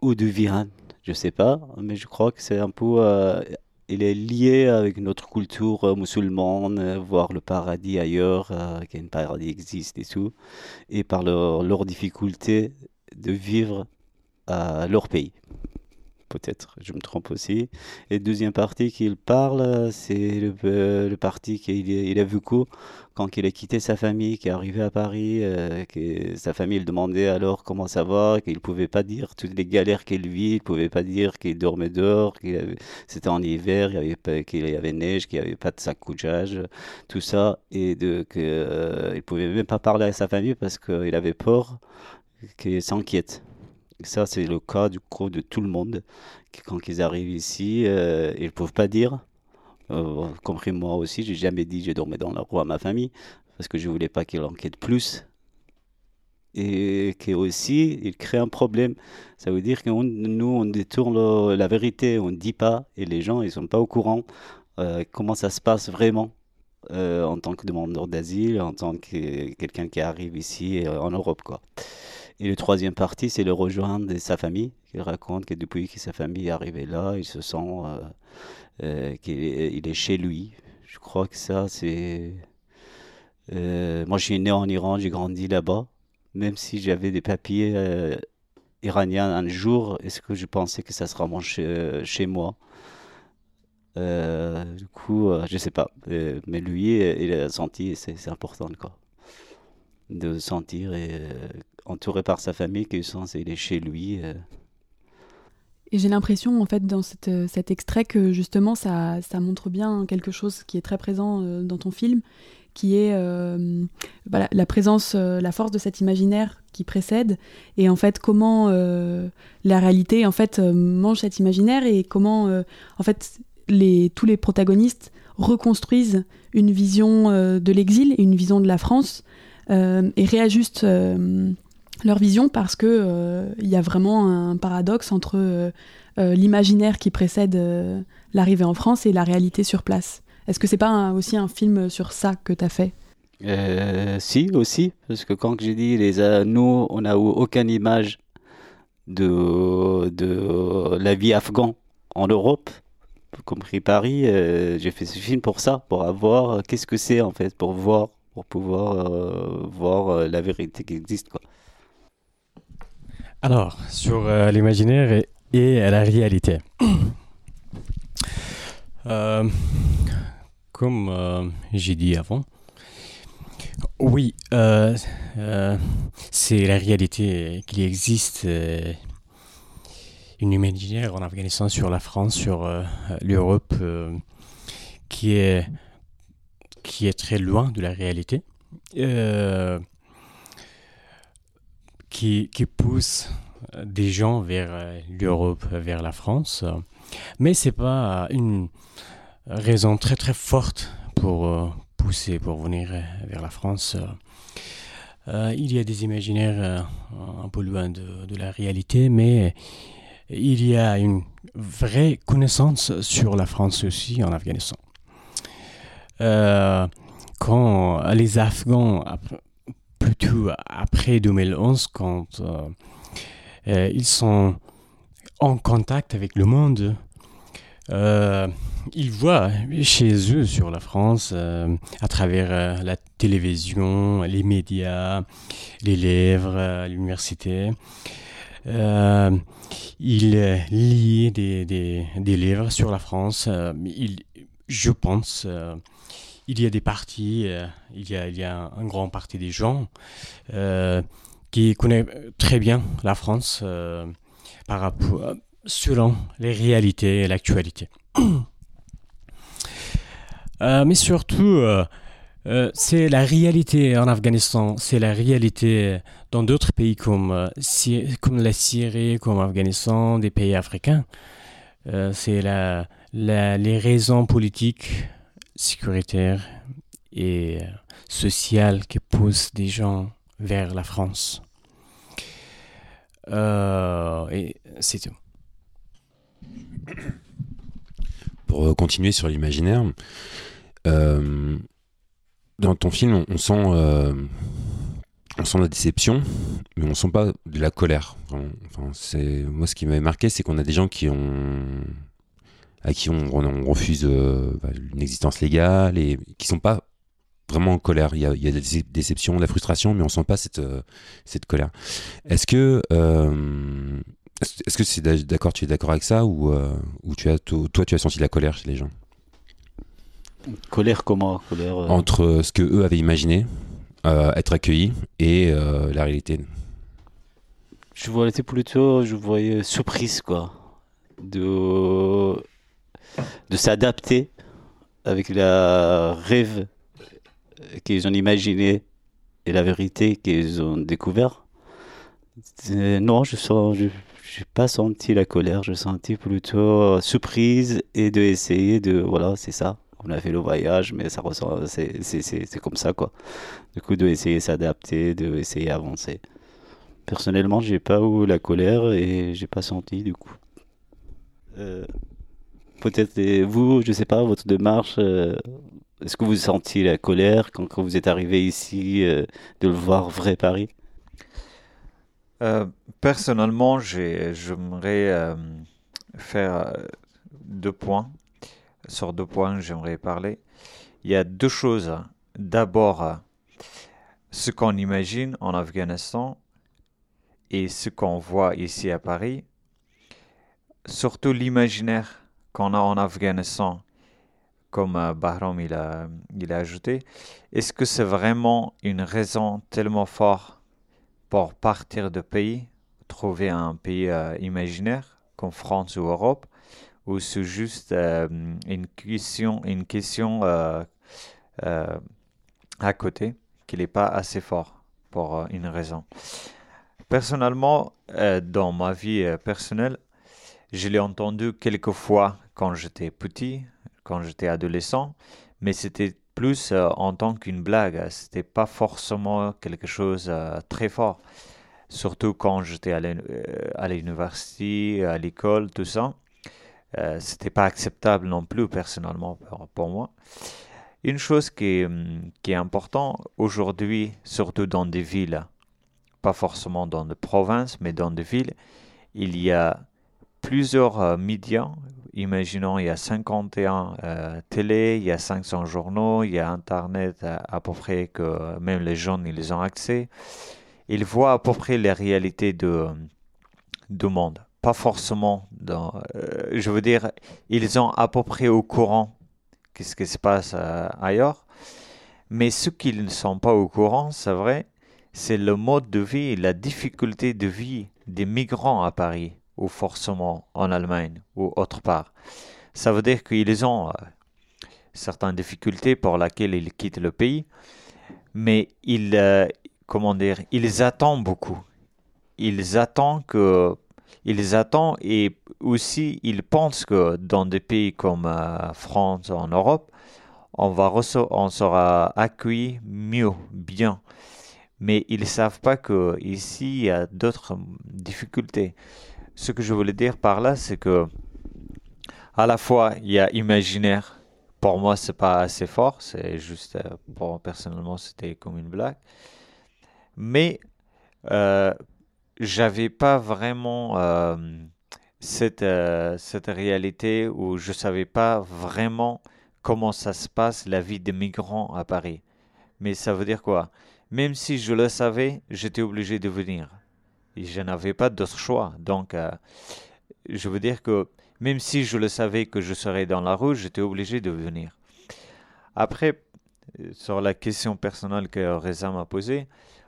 Ou de Viran, je sais pas, mais je crois que c'est un peu. Euh, il est lié avec notre culture euh, musulmane, voir le paradis ailleurs, qu'un paradis existe et tout, et par leur, leur difficulté de vivre à leur pays. Peut-être, je me trompe aussi. Et deuxième partie qu'il parle, c'est le, euh, parti qu'il il a vécu quand il a quitté sa famille, qui est arrivé à Paris, euh, que sa famille le demandait alors comment ça va, qu'il pouvait pas dire toutes les galères qu'il vit, il pouvait pas dire qu'il dormait dehors, qu'il c'était en hiver, il y avait qu'il y avait neige, qu'il n'y avait pas de sac couchage, tout ça, et de que euh, pouvait même pas parler à sa famille parce qu'il avait peur qu'il s'inquiète. Ça, c'est le cas du coup de tout le monde. Quand ils arrivent ici, euh, ils ne peuvent pas dire. Euh, compris moi aussi, j'ai jamais dit j'ai dormi dans la rue à ma famille parce que je voulais pas qu'ils enquêtent plus. Et qui aussi, il crée un problème. Ça veut dire que nous, on détourne la vérité, on ne dit pas, et les gens, ils sont pas au courant euh, comment ça se passe vraiment. en tant que demandeur d'asile, en tant que quelqu'un qui arrive ici en Europe. Quoi. Et le troisième partie, c'est le rejoindre de sa famille. Il raconte que depuis que sa famille est arrivée là, il se sent euh, euh, qu'il est, chez lui. Je crois que ça, c'est. Euh, moi, je suis né en Iran, j'ai grandi là-bas. Même si j'avais des papiers iraniens un jour, est-ce que je pensais que ça sera chez, chez moi? Du coup, je sais pas. mais lui, il a senti, c'est important, quoi de sentir et, entouré par sa famille qu'il sent qu'il est chez lui. Euh. Et j'ai l'impression, en fait, dans euh, cet extrait, que justement, ça, montre bien quelque chose qui est très présent dans ton film, qui est la présence, la force de cet imaginaire qui précède, et en fait, comment la réalité, en fait, mange cet imaginaire, et comment, en fait, tous les protagonistes reconstruisent une vision de l'exil une vision de la France euh, et réajustent euh, leur vision parce que euh, il y a vraiment un paradoxe entre l'imaginaire qui précède l'arrivée en France et la réalité sur place. Est-ce que c'est pas aussi un film sur ça que tu as fait Si, aussi, parce que quand j'ai dit les nous, on n'a aucune image de, de la vie afghane en Europe, compris Paris, j'ai fait ce film pour ça, pour avoir qu'est-ce que c'est en fait, pour voir pour pouvoir euh, voir euh, la vérité qui existe. Quoi. Alors, sur euh, l'imaginaire et, la réalité. comme j'ai dit avant, oui, c'est la réalité qui existe une imaginaire en Afghanistan sur la France, sur l'Europe, qui est qui est très loin de la réalité, euh, qui, qui, pousse des gens vers euh, l'Europe, vers la France. Mais c'est pas une raison très très forte pour euh, pousser, pour venir vers la France. il y a des imaginaires un peu loin de, la réalité, mais il y a une vraie connaissance sur la France aussi en Afghanistan. Euh, quand les Afghans, plutôt après 2011, quand euh, euh, ils sont en contact avec le monde, ils voient chez eux sur la France, à travers la télévision, les médias, les livres, l'université, ils lisent des, des, des, livres sur la France. ils, je pense, euh, il y a des partis, euh, il, y a, un, grand parti des gens euh, qui connaissent très bien la France par rapport, selon les réalités et l'actualité. mais surtout, c'est la réalité en Afghanistan, c'est la réalité dans d'autres pays comme, comme la Syrie, comme l'Afghanistan, des pays africains. c'est la les raisons politiques, sécuritaires et euh, sociales qui poussent des gens vers la France. Euh, et c'est tout. Pour euh, continuer sur l'imaginaire, dans ton film, on, sent, on sent la déception, mais on sent pas de la colère. Enfin, c'est moi ce qui m'avait marqué, c'est qu'on a des gens qui ont à qui on, refuse euh, bah, une existence légale et qui sont pas vraiment en colère. Il y a, il y a des déceptions, de la frustration, mais on sent pas cette, euh, cette colère. Est-ce que, euh, Est-ce que c'est d'accord, tu es d'accord avec ça ou, ou tu as, toi, tu as senti la colère chez les gens? Colère comment? Colère, Entre ce que eux avaient imaginé, être accueillis, et la réalité Je voyais plutôt, je voyais surprise, quoi. De, de s'adapter avec la rêve qu'ils ont imaginé et la vérité qu'ils ont découvert. Non, je sens, je, n'ai pas senti la colère, je senti plutôt surprise et de essayer de, voilà, c'est ça. On a fait le voyage, mais ça ressent, c'est, c'est, comme ça, quoi. Du coup, de essayer s'adapter, de essayer avancer. Personnellement, j'ai pas eu la colère et j'ai pas senti, du coup. Euh, peut-être vous, je sais pas, votre démarche, euh, est-ce que vous sentiez la colère quand, vous êtes arrivé ici euh, de le voir vrai Paris? Euh, Personnellement, j'aimerais faire deux points. Sur deux points, j'aimerais parler. Il y a deux choses. D'abord, ce qu'on imagine en Afghanistan et ce qu'on voit ici à Paris. Surtout l'imaginaire qu'on a en Afghanistan, comme euh, Bahram il a, il a ajouté, est-ce que c'est vraiment une raison tellement forte pour partir de pays, trouver un pays euh, imaginaire comme France ou Europe, ou c'est juste euh, une question, une question à côté qui n'est pas assez fort pour une raison? Personnellement, dans ma vie personnelle, je l'ai entendu quelques fois quand j'étais petit, quand j'étais adolescent, mais c'était plus euh, en tant qu'une blague. C'était pas forcément quelque chose euh, très fort. Surtout quand j'étais à euh, l'université, à l'école, tout ça. c'était pas acceptable non plus personnellement pour, moi. Une chose qui est, qui est importante aujourd'hui, surtout dans des villes, pas forcément dans des provinces, mais dans des villes, il y a plusieurs médias, imaginons, il y a 51 euh, télé, il y a 500 journaux, il y a Internet à, peu près que même les jeunes, ils ont accès. Ils voient à peu près les réalités de, du monde. Pas forcément dans... Euh, je veux dire, ils sont à peu près au courant de ce qui se passe euh, ailleurs. Mais ce qu'ils ne sont pas au courant, c'est vrai, c'est le mode de vie, la difficulté de vie des migrants à Paris ou forcément en Allemagne ou autre part. Ça veut dire qu'ils ont euh, certaines difficultés pour lesquelles ils quittent le pays, mais ils, euh, comment dire, ils attendent beaucoup. Ils attendent que, ils attendent et aussi ils pensent que dans des pays comme euh, France, en Europe, on va on sera accueilli mieux, bien. Mais ils savent pas que ici il y a d'autres difficultés ce que je voulais dire par là, c'est que à la fois il y a imaginaire. Pour moi, c'est pas assez fort. C'est juste, euh, pour personnellement, c'était comme une blague. Mais euh, j'avais pas vraiment euh, cette, cette réalité où je savais pas vraiment comment ça se passe la vie des migrants à Paris. Mais ça veut dire quoi? Même si je le savais, j'étais obligé de venir je n'avais pas d'autre choix. Donc, euh, je veux dire que même si je le savais que je serais dans la rue, j'étais obligé de venir. Après, euh, sur la question personnelle que Reza m'a posée,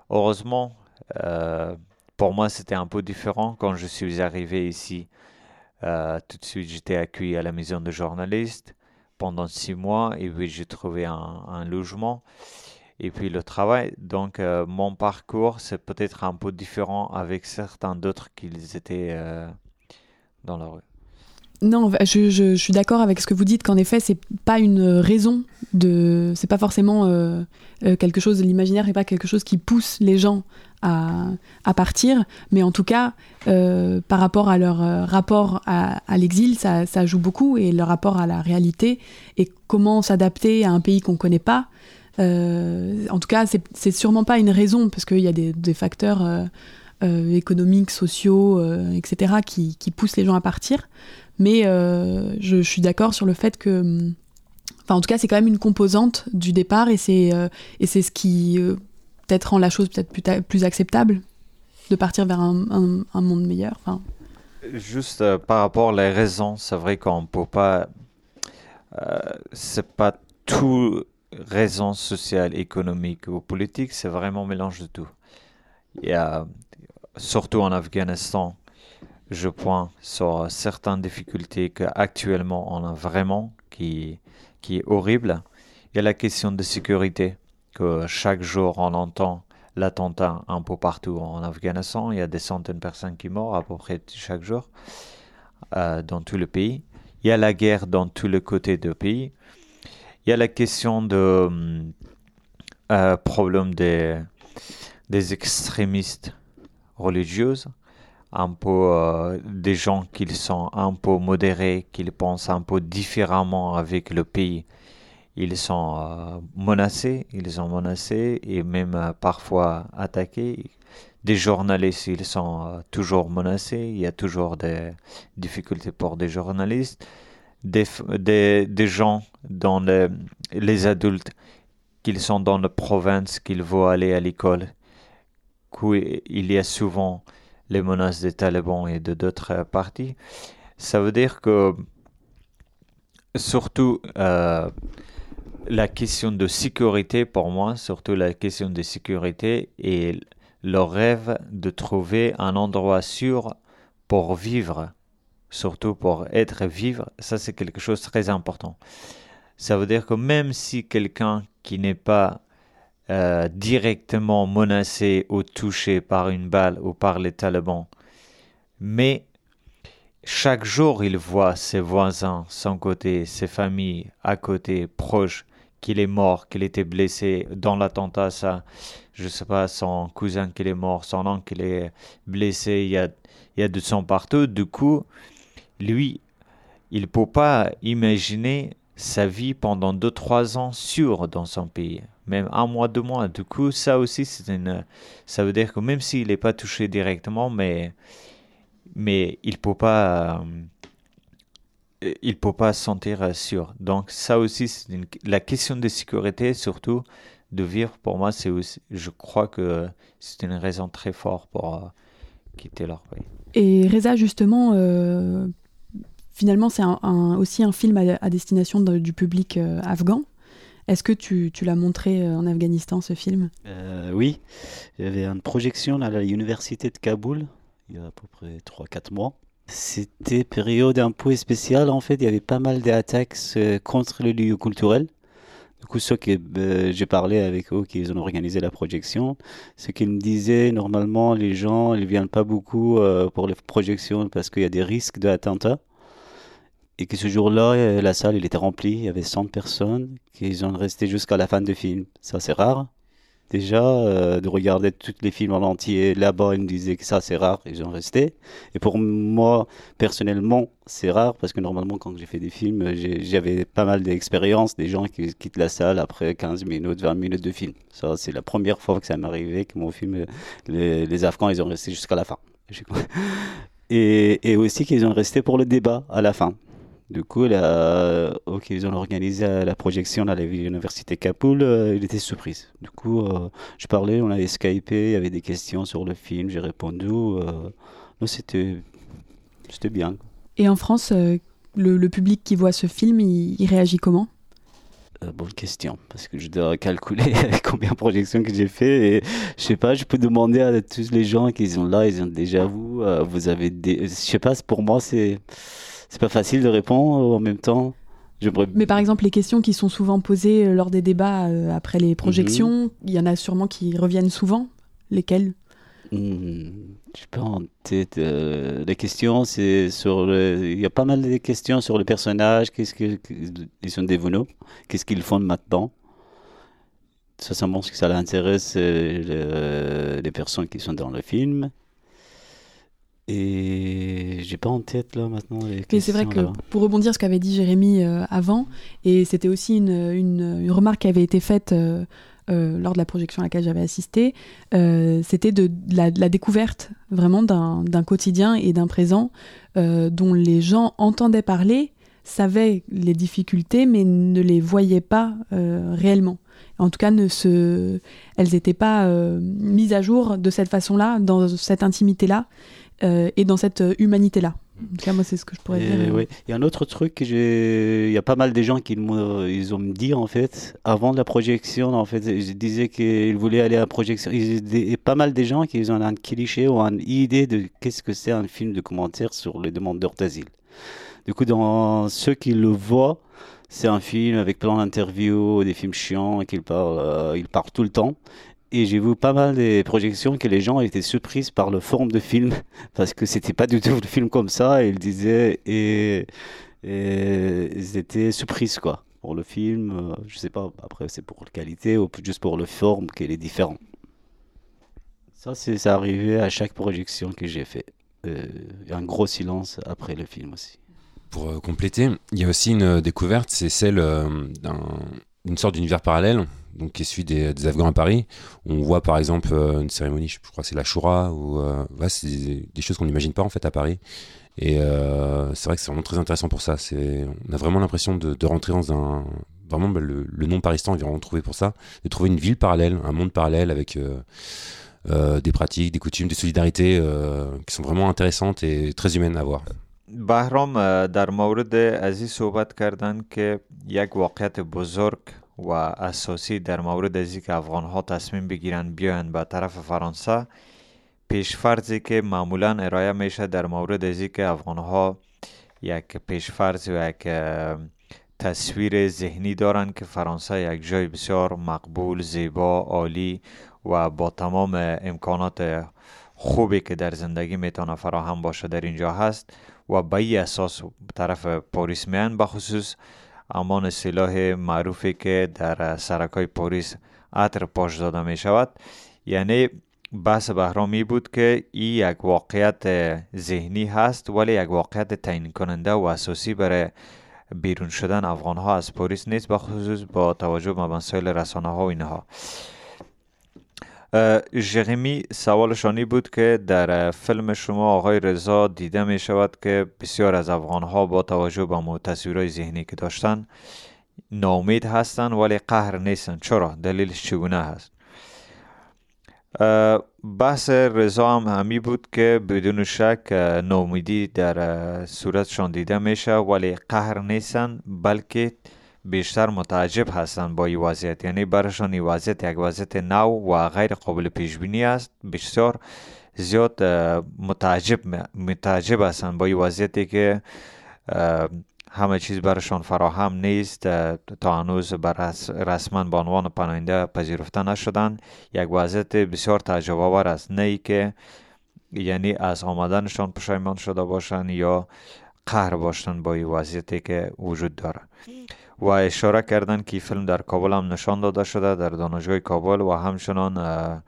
heureusement, euh, pour moi, c'était un peu différent quand je suis arrivé ici. tout de suite, j'étais accueilli à la maison de journaliste pendant six mois et puis j'ai trouvé un logement et puis le travail. Donc euh, mon parcours, c'est peut-être un peu différent avec certains d'autres qu'ils étaient euh, dans la rue. Non, je, suis d'accord avec ce que vous dites qu'en effet, c'est pas une raison de, c'est pas forcément euh, quelque chose. L'imaginaire n'est pas quelque chose qui pousse les gens à, partir, mais en tout cas, par rapport à leur rapport à, à l'exil, ça, ça, joue beaucoup et leur rapport à la réalité et comment s'adapter à un pays qu'on connaît pas. Euh, en tout cas, c'est sûrement pas une raison, parce qu'il y a des, facteurs euh, euh, économiques, sociaux, etc., qui, poussent les gens à partir. Mais je, suis d'accord sur le fait que. Enfin, en tout cas, c'est quand même une composante du départ, et c'est ce qui peut-être rend la chose peut-être plus, acceptable de partir vers un, monde meilleur. Enfin, Juste par rapport aux raisons, c'est vrai qu'on peut pas. C'est pas tout raison sociale, économique ou politique, c'est vraiment un mélange de tout. Y a, surtout en Afghanistan, je pointe sur certaines difficultés qu'actuellement on a vraiment, qui, qui est horrible. Il y a la question de sécurité, que chaque jour on entend l'attentat un peu partout en Afghanistan. Il y a des centaines de personnes qui meurent à peu près chaque jour euh, dans tout le pays. Il y a la guerre dans tous les côtés du pays. Il y a la question de euh, problème des, des extrémistes religieux, un peu euh, des gens qui sont un peu modérés, qui pensent un peu différemment avec le pays. Ils sont euh, menacés, ils sont menacés et même euh, parfois attaqués. Des journalistes, ils sont euh, toujours menacés. Il y a toujours des difficultés pour des journalistes. Des, des, gens dans les, les adultes qui sont dans la province, qu'ils vont aller à l'école, il y a souvent les menaces des talibans et de d'autres partis. Ça veut dire que surtout euh, la question de sécurité pour moi, surtout la question de sécurité et le rêve de trouver un endroit sûr pour vivre, surtout pour être vivre, ça c'est quelque chose de très important. Ça veut dire que même si quelqu'un qui n'est pas euh, directement menacé ou touché par une balle ou par les talibans, mais chaque jour il voit ses voisins, son côté, ses familles à côté, proches, qu'il est mort, qu'il était blessé dans l'attentat, ça, je sais pas, son cousin qui est mort, son oncle qui est blessé, il y a, il y a du sang partout. Du coup, lui, il peut pas imaginer sa vie pendant 2-3 ans sûre dans son pays, même un mois, deux mois. Du coup, ça aussi, c'est une, ça veut dire que même s'il n'est pas touché directement, mais, mais il peut pas, euh, peut pas se sentir sûr. Donc ça aussi, c'est une- la question de sécurité, surtout de vivre, pour moi, c'est aussi, je crois que c'est une raison très forte pour euh, quitter leur pays. Et Reza, justement, euh, finalement, c'est aussi un film à, destination de- du public euh, afghan. Est-ce que tu, l'as montré euh, en Afghanistan, ce film? Euh, oui, il y avait une projection à l'université de Kaboul il y a à peu près 3-4 mois. C'était période un peu spéciale en fait, il y avait pas mal d'attaques euh, contre les lieux culturels. Du coup, ceux que j'ai parlé avec eux qui ont organisé la projection, ce qu'ils me disaient, normalement, les gens, ils viennent pas beaucoup pour les projections parce qu'il y a des risques d'attentats. Et que ce jour-là, euh, la salle, elle était remplie, il y avait 100 personnes qui ont resté jusqu'à la fin du film. Ça, c'est rare. Déjà, euh, de regarder tous les films en entier, là-bas, ils me disaient que ça, c'est rare, ils ont resté. Et pour moi, personnellement, c'est rare, parce que normalement, quand j'ai fait des films, j'ai- j'avais pas mal d'expériences, des gens qui quittent la salle après 15 minutes, 20 minutes de film. Ça, c'est la première fois que ça m'est arrivé, que mon film, euh, les, les Afghans, ils ont resté jusqu'à la fin. Et, et aussi qu'ils ont resté pour le débat à la fin. Du coup, là, ok, ils ont organisé euh, la projection à l'université Kapoul, euh, il était surprise. Du coup, euh, je parlais, on avait skypé, il y avait des questions sur le film, j'ai répondu. euh, c'était, c'était bien. Et en France, euh, le, le public qui voit ce film, il, il réagit comment? Euh, bonne question, parce que je dois calculer combien de projections que j'ai fait. Et je sais pas, je peux demander à tous les gens qui sont là, ils ont déjà vu, euh, vous avez des. Je sais pas, pour moi, c'est, c'est pas facile de répondre en même temps. Mais par exemple, les questions qui sont souvent posées euh, lors des débats euh, après les projections, il y en a sûrement qui reviennent souvent. Lesquelles? Hmm, Je sais pas en tête. euh, les questions, c'est sur le... Il y a pas mal de questions sur le personnage. Qu'est-ce que- qu'ils sont devenus Qu'est-ce qu'ils font maintenant Ça, ça montre que ça intéresse euh, le- les personnes qui sont dans le film. Et j'ai pas en tête là maintenant les Mais c'est vrai questions, que là. pour rebondir sur ce qu'avait dit Jérémy euh, avant, et c'était aussi une, une- une remarque qui avait été faite euh, euh, lors de la projection à laquelle j'avais assisté, c'était de, de la, de la découverte vraiment d'un d'un quotidien et d'un présent dont les gens entendaient parler, savaient les difficultés, mais ne les voyaient pas réellement. En tout cas, ne se, elles n'étaient pas euh, mises à jour de cette façon-là, dans cette intimité-là, euh, et dans cette euh, humanité-là. En tout cas, moi, c'est ce que je pourrais dire. oui. Il y a un autre truc que j'ai. Il y a pas mal de gens qui ils ont me dit en fait avant la projection en fait ils disaient qu'ils voulaient aller à la projection. Ils- des- pas mal de gens qui ont un cliché ou une idée de qu'est-ce que c'est un film de commentaire sur les demandeurs d'asile. Du coup, dans ceux qui le voient, c'est un film avec plein d'interviews, des films chiants et qu'il parle, euh, il parle tout le temps. Et j'ai vu pas mal des projections que les gens étaient surprises par le forme de film parce que c'était pas du tout le film comme ça. Et ils disaient et, ils étaient surprises quoi pour le film. euh, je sais pas. Après c'est pour la qualité ou juste pour le forme qu'elle est différente. Ça c'est arrivé à chaque projection que j'ai fait. Euh, un gros silence après le film aussi. Pour euh, compléter, il y a aussi une euh, découverte, c'est celle d'un- d'une sorte d'univers parallèle, donc qui suit des, des Afghans à Paris. On voit par exemple euh, une cérémonie, je crois que c'est la Shura, ou euh, ouais, c'est des, des choses qu'on n'imagine pas en fait à Paris. Et euh, c'est vrai que c'est vraiment très intéressant pour ça. C'est, on a vraiment l'impression de, de rentrer dans un, vraiment bah, le, le nom Paristan est vraiment trouvé pour ça, de trouver une ville parallèle, un monde parallèle avec euh, euh, des pratiques, des coutumes, des solidarités euh, qui sont vraiment intéressantes et très humaines à voir. بهرام اه، در مورد از این صحبت کردن که یک واقعیت بزرگ و اساسی در مورد از که افغان ها تصمیم بگیرن بیاین به طرف فرانسه پیشفرضی که معمولا ارائه میشه در مورد از که افغان ها یک پیشفرض و یک تصویر ذهنی دارن که فرانسه یک جای بسیار مقبول زیبا عالی و با تمام امکانات خوبی که در زندگی می‌تونه فراهم باشه در اینجا هست و به این اساس طرف پاریس میان بخصوص امان سلاح معروفی که در سرکای پاریس عطر پاش داده می شود یعنی بحث بهرامی بود که این یک واقعیت ذهنی هست ولی یک واقعیت تعیین کننده و اساسی برای بیرون شدن افغان ها از پاریس نیست بخصوص با توجه به مسائل رسانه ها و اینها. اه، ژرمی سوالشانی بود که در فیلم شما آقای رضا دیده می شود که بسیار از افغان ها با توجه به مو تصویرهای ذهنی که داشتن ناامید هستند ولی قهر نیستن. چرا؟ دلیلش چگونه هست؟ بحث رضا هم همی بود که بدون شک اه، ناامیدی در صورتشان دیده میشه ولی قهر نیستن بلکه بیشتر متعجب هستند با این وضعیت. یعنی برشان این وضعیت یک وضعیت نو و غیر قابل پیش بینی است. بسیار زیاد متعجب متعجب هستند با این وضعیتی که همه چیز برشان فراهم نیست. تا هنوز رسما به عنوان پناهنده پذیرفته نشدن. یک وضعیت بسیار تعجب آور است. نه ای که یعنی از آمدنشان پشیمان شده باشند یا قهر باشند با این وضعیتی که وجود داره و اشاره کردن که فیلم در کابل هم نشان داده شده در دانشگاه کابل و همچنان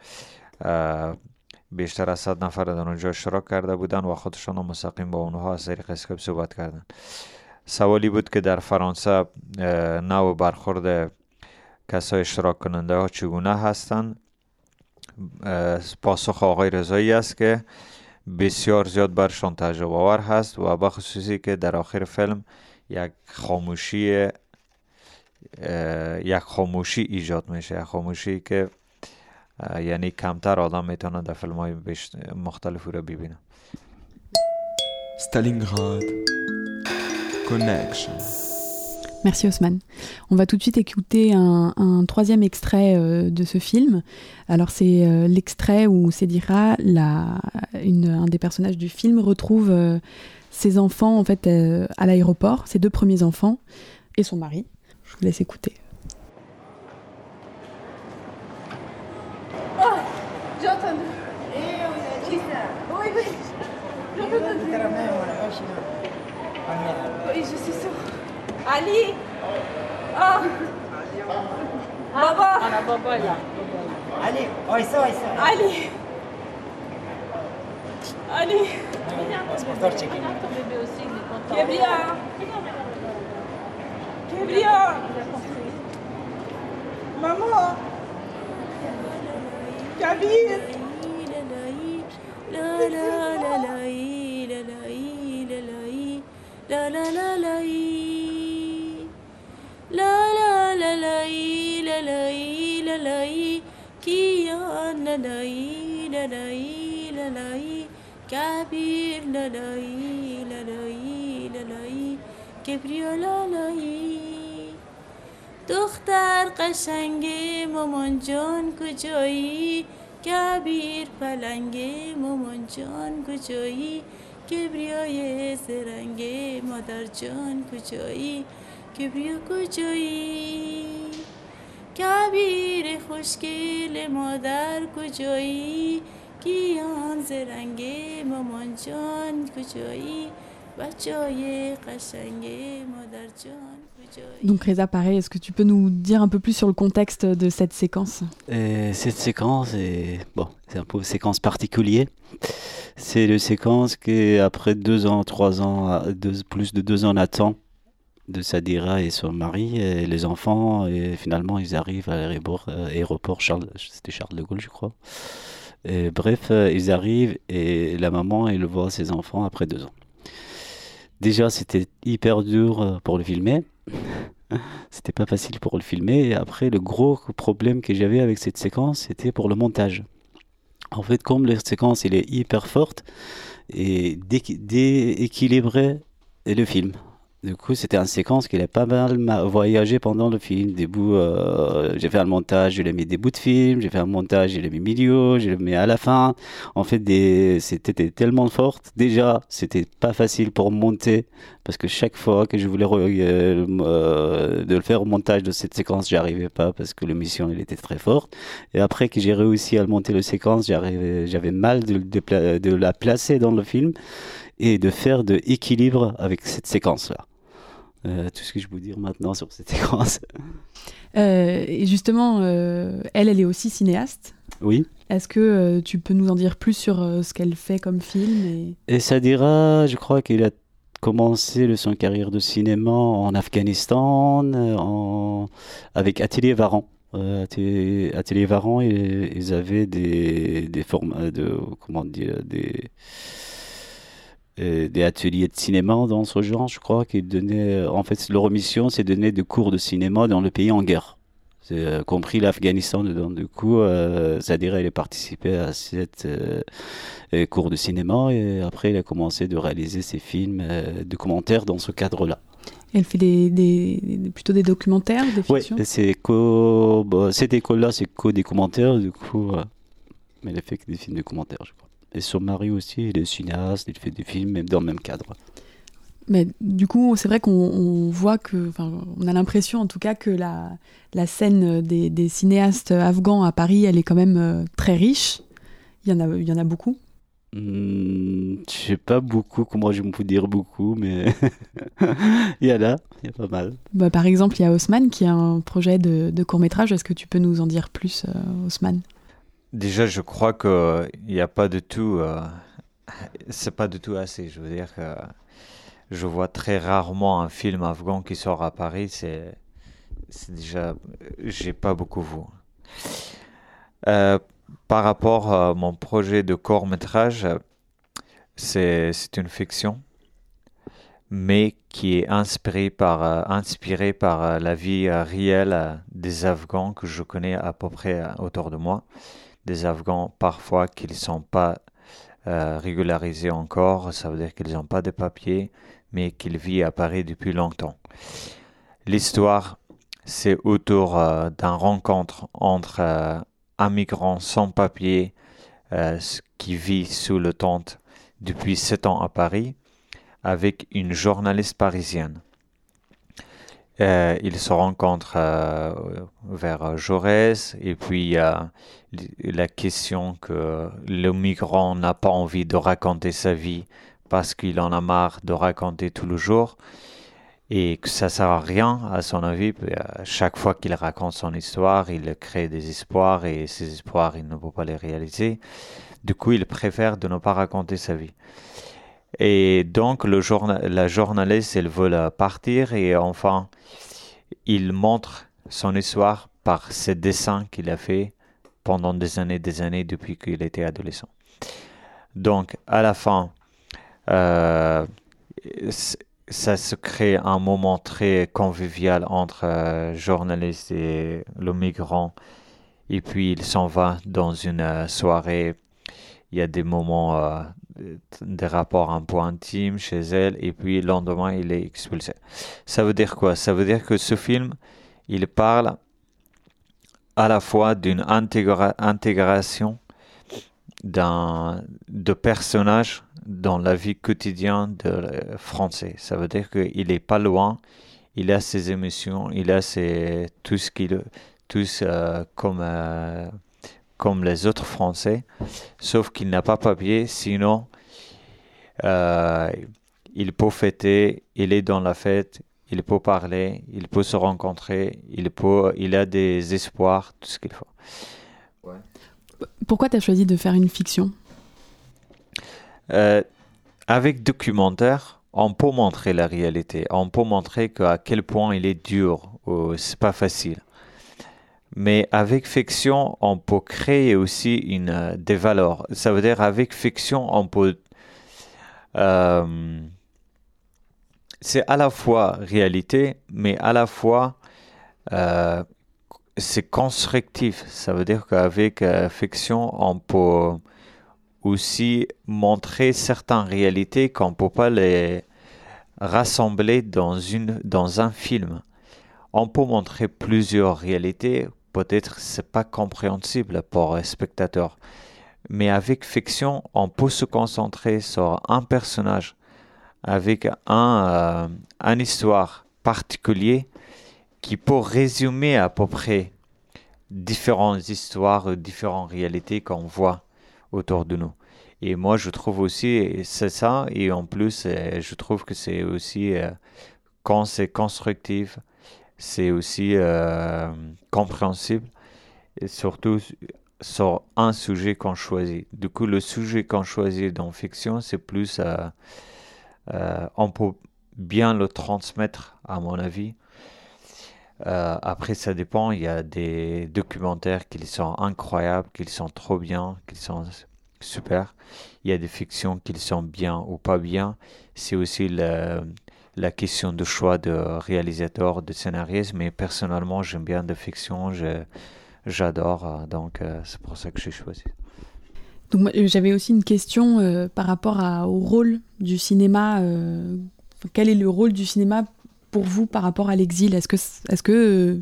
بیشتر از صد نفر در اونجا اشتراک کرده بودن و خودشان هم مستقیم با اونها از طریق اسکایپ صحبت کردن سوالی بود که در فرانسه نوع برخورد کسای اشتراک کننده ها چگونه هستند؟ پاسخ آقای رضایی است که بسیار زیاد برشان تعجب آور هست و به خصوصی که در آخر فیلم یک خاموشی یک خاموشی ایجاد میشه یک خاموشی که اه، یعنی کمتر آدم میتونه در فیلم های مختلف او را ببینه Stalingrad Connection. Merci Osman. On va tout de suite écouter un, un troisième extrait euh, de ce film. Alors c'est euh, l'extrait où Cédira, la, une, un des personnages du film, retrouve euh, ses enfants en fait euh, à l'aéroport, ses deux premiers enfants et son mari. vous laisse écouter. Oh, oui, oui! Oui je suis sûre. Ali ah. oh. Baba Ali, oi ça, oi. Ali Ali C'est pour toi, Chekin. Il est bien. Kebria Kebria Maman Kabir La la la la la la la la la la la la La la la la la la la la Kia na na la la la la کبیر لالایی لالایی لالایی کبریا لالایی دختر قشنگ مامان جان کجایی؟ کبیر پلنگ مامان جان کجایی؟ کبریای زرنگ مادر جان کجایی؟ کبریا کجایی؟ کبیر خوشگل مادر کجایی؟ گیان زرنگ مامان جان کجایی؟ Donc Reza, pareil, est-ce que tu peux nous dire un peu plus sur le contexte de cette séquence? Euh, cette séquence bon, c'est un peu une séquence particulière. C'est une séquence qui, après deux ans, trois ans, plus de deux ans d'attente de Sadira et son mari les enfants, et finalement ils arrivent à l'aéroport, euh, Charles, c'était Charles de Gaulle, je crois. Bref, euh, ils arrivent et la maman, elle voit ses enfants après deux ans. Déjà c'était hyper dur euh, pour le filmer. c'était pas facile pour le filmer. Et après, le gros problème que j'avais avec cette séquence, c'était pour le montage. En fait, comme la séquence elle est hyper forte et dééquilibrer le film. Du coup, c'était une séquence qui a pas mal voyagé pendant le film. Des bouts, euh, j'ai fait un montage, je l'ai mis des bouts de film, j'ai fait un montage, je l'ai mis milieu, je l'ai mis à la fin. En fait, des, c'était tellement forte. Déjà, c'était pas facile pour monter parce que chaque fois que je voulais euh, euh, de le faire au montage de cette séquence, j'arrivais pas parce que l'émission elle était très forte. Et après que j'ai réussi à monter la séquence, j'avais mal de, de, de la placer dans le film et de faire de équilibre avec cette séquence là. Euh, tout ce que je peux dire maintenant sur cette séquence. Euh, et justement, euh, elle, elle est aussi cinéaste. Oui. Est-ce que tu peux nous en dire plus sur ce qu'elle fait comme film Et, et ça dira, je crois qu'il a commencé son carrière de cinéma en Afghanistan en, avec Atelier Varan. Atelier, Atelier Varan, ils, ils avaient des, des formats de comment dire des des ateliers de cinéma dans ce genre, je crois, qui donnait, en fait, leur mission, c'est donner des cours de cinéma dans le pays en guerre. C'est, euh, compris l'Afghanistan dedans. Du coup, euh, Zadira, il a participé à cette euh, cours de cinéma et après, il a commencé de réaliser ses films de commentaires dans ce cadre-là. Elle fait des, des, plutôt des documentaires, des fictions? Oui, c'est co, bah, cette école-là, c'est co des commentaires, du coup, mais elle fait que des films de commentaires, je crois. Et son mari aussi, il est cinéaste, il fait des films, même dans le même cadre. Mais du coup, c'est vrai qu'on voit que, on a l'impression en tout cas que la, la scène des, des, cinéastes afghans à Paris, elle est quand même euh, très riche. Il y en a, il y en a beaucoup. Hmm, je sais pas beaucoup, comment je peux dire beaucoup, mais il y en a, il y a pas mal. Bah, par exemple, il y a Haussmann qui a un projet de, de court métrage. Est-ce que tu peux nous en dire plus, euh, Haussmann? Déjà, je crois qu'il n'y a pas du tout. Euh, c'est pas du tout assez. Je veux dire que je vois très rarement un film afghan qui sort à Paris. C'est, déjà. J'ai pas beaucoup vu. Euh, par rapport à mon projet de court métrage, c'est, c'est une fiction, mais qui est inspirée par, euh, inspirée par la vie réelle des Afghans que je connais à peu près autour de moi des Afghans parfois qu'ils ne sont pas euh, régularisés encore, ça veut dire qu'ils n'ont pas de papiers, mais qu'ils vivent à Paris depuis longtemps. L'histoire, c'est autour euh, d'un rencontre entre euh, un migrant sans papier qui vit sous le tente depuis sept ans à Paris avec une journaliste parisienne. Euh, ils se rencontrent euh, vers Jaurès et puis a la question que le migrant n'a pas envie de raconter sa vie parce qu'il en a marre de raconter tout le jour et que ça sert à rien à son avis. Chaque fois qu'il raconte son histoire, il crée des espoirs et ces espoirs, il ne peut pas les réaliser. Du coup, il préfère de ne pas raconter sa vie. Et donc, la journaliste, elle veut partir et enfin, il montre son histoire par ses dessins qu'il a fait pendant des années, des années depuis qu'il était adolescent. Donc, à la fin, euh, ça se crée un moment très convivial entre euh, journaliste et le migrant. Et puis, il s'en va dans une euh, soirée il y a des moments des rapports un peu intimes chez elle et puis le lendemain il est expulsé. Ça veut dire quoi? Ça veut dire que ce film, il parle à la fois d'une intégra- intégration de personnages dans la vie quotidienne de français. Ça veut dire qu'il n'est pas loin, il a ses émotions, il a ses, tout ce qu'il tous euh, comme euh, comme les autres Français, sauf qu'il n'a pas papier, sinon euh, il peut fêter, il est dans la fête, il peut parler, il peut se rencontrer, il peut, il a des espoirs, tout ce qu'il faut. Pourquoi tu as choisi de faire une fiction? Euh, avec documentaire, on peut montrer la réalité. On peut montrer que, à quel point il est dur, c'est pas facile. Mais avec fiction, on peut créer aussi une, euh, des valeurs. Ça veut dire avec fiction, on peut. Euh, c'est à la fois réalité, mais à la fois euh, c'est constructif. Ça veut dire qu'avec euh, fiction, on peut aussi montrer certaines réalités qu'on ne peut pas les rassembler dans, une, dans un film. On peut montrer plusieurs réalités, peut-être c'est pas compréhensible pour un spectateur. Mais avec fiction, on peut se concentrer sur un personnage avec un, euh, une histoire particulière qui peut résumer à peu près différentes histoires, différentes réalités qu'on voit autour de nous. Et moi, je trouve aussi, c'est ça, et en plus, euh, je trouve que c'est aussi, euh, quand c'est constructif, c'est aussi compréhensible, et surtout sur un sujet qu'on choisit. Du coup, le sujet qu'on choisit dans fiction, c'est plus, euh, euh, on peut bien le transmettre, à mon avis. Euh, après, ça dépend. Il y a des documentaires qui sont incroyables, qui sont trop bien, qui sont super. Il y a des fictions qui sont bien ou pas bien. C'est aussi la, question de choix de réalisateur, de scénariste. Mais personnellement, j'aime bien des fictions. Je, j'adore. euh, Donc, euh, c'est pour ça que j'ai choisi. Donc moi, j'avais aussi une question euh, par rapport à- au rôle du cinéma. euh, quel est le rôle du cinéma pour vous par rapport à l'exil? Est-ce que, est-ce que euh,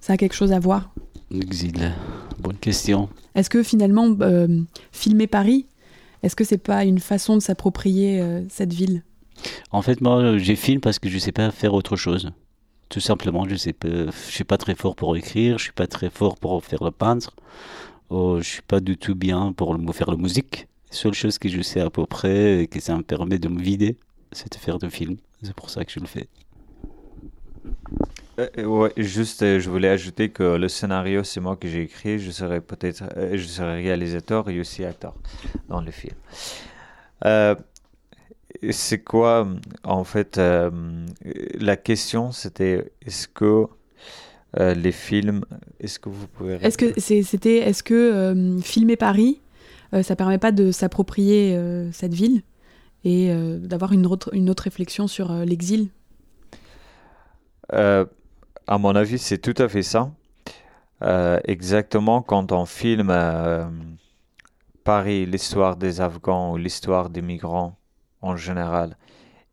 ça a quelque chose à voir? L'exil, bonne question. Est-ce que finalement, euh, filmer Paris, est-ce que c'est pas une façon de s'approprier euh, cette ville? En fait, moi, j'ai filme parce que je sais pas faire autre chose. Tout simplement, je sais pas, je suis pas très fort pour écrire, je suis pas très fort pour faire le peintre, oh, je suis pas du tout bien pour le- faire la musique. La seule chose que je sais à peu près et que ça me permet de me vider, c'est de faire de films. C'est pour ça que je le fais. Euh, euh, ouais, juste, euh, je voulais ajouter que le scénario, c'est moi que j'ai écrit. Je serai peut-être, euh, je serai réalisateur et aussi acteur dans le film. C'est quoi, en fait, euh, la question, c'était est-ce que euh, les films, est-ce que vous pouvez Est-ce que c'était, est-ce que euh, filmer Paris, ça permet pas de s'approprier cette ville et d'avoir une autre, une autre réflexion sur l'exil? À mon avis, c'est tout à fait ça. Exactement quand on filme Paris, l'histoire des Afghans ou l'histoire des migrants en général,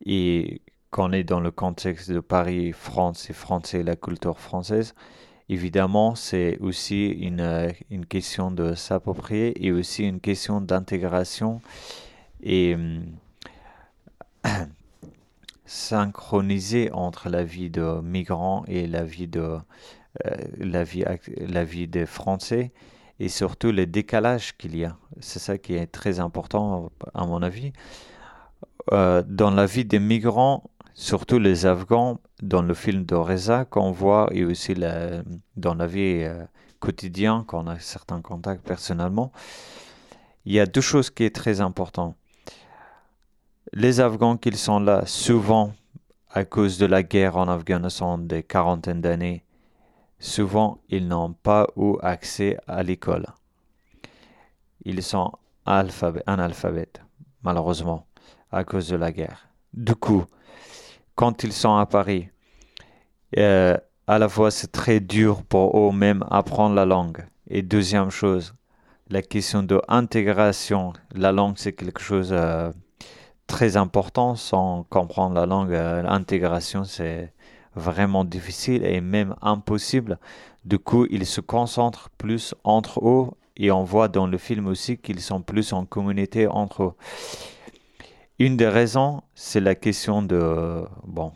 et qu'on est dans le contexte de Paris, France et français, la culture française, évidemment, c'est aussi une, une question de s'approprier et aussi une question d'intégration et hum, synchroniser entre la vie de migrants et la vie de euh, la vie la vie des Français et surtout le décalage qu'il y a. C'est ça qui est très important à mon avis. Euh, dans la vie des migrants, surtout les Afghans, dans le film de Reza qu'on voit et aussi dans la vie euh, quotidienne, qu'on a certains contacts personnellement, il y a deux choses qui est très importantes les Afghans qui sont là, souvent à cause de la guerre en Afghanistan des quarantaines d'années, souvent ils n'ont pas eu accès à l'école. Ils sont analphabètes, malheureusement, à cause de la guerre. Du coup, quand ils sont à Paris, euh, à la fois c'est très dur pour eux-mêmes apprendre la langue. Et deuxième chose, la question de intégration. La langue, c'est quelque chose euh, très important. Sans comprendre la langue, euh, l'intégration, c'est vraiment difficile et même impossible. Du coup, ils se concentrent plus entre eux et on voit dans le film aussi qu'ils sont plus en communauté entre eux. Une des raisons, c'est la question de, bon,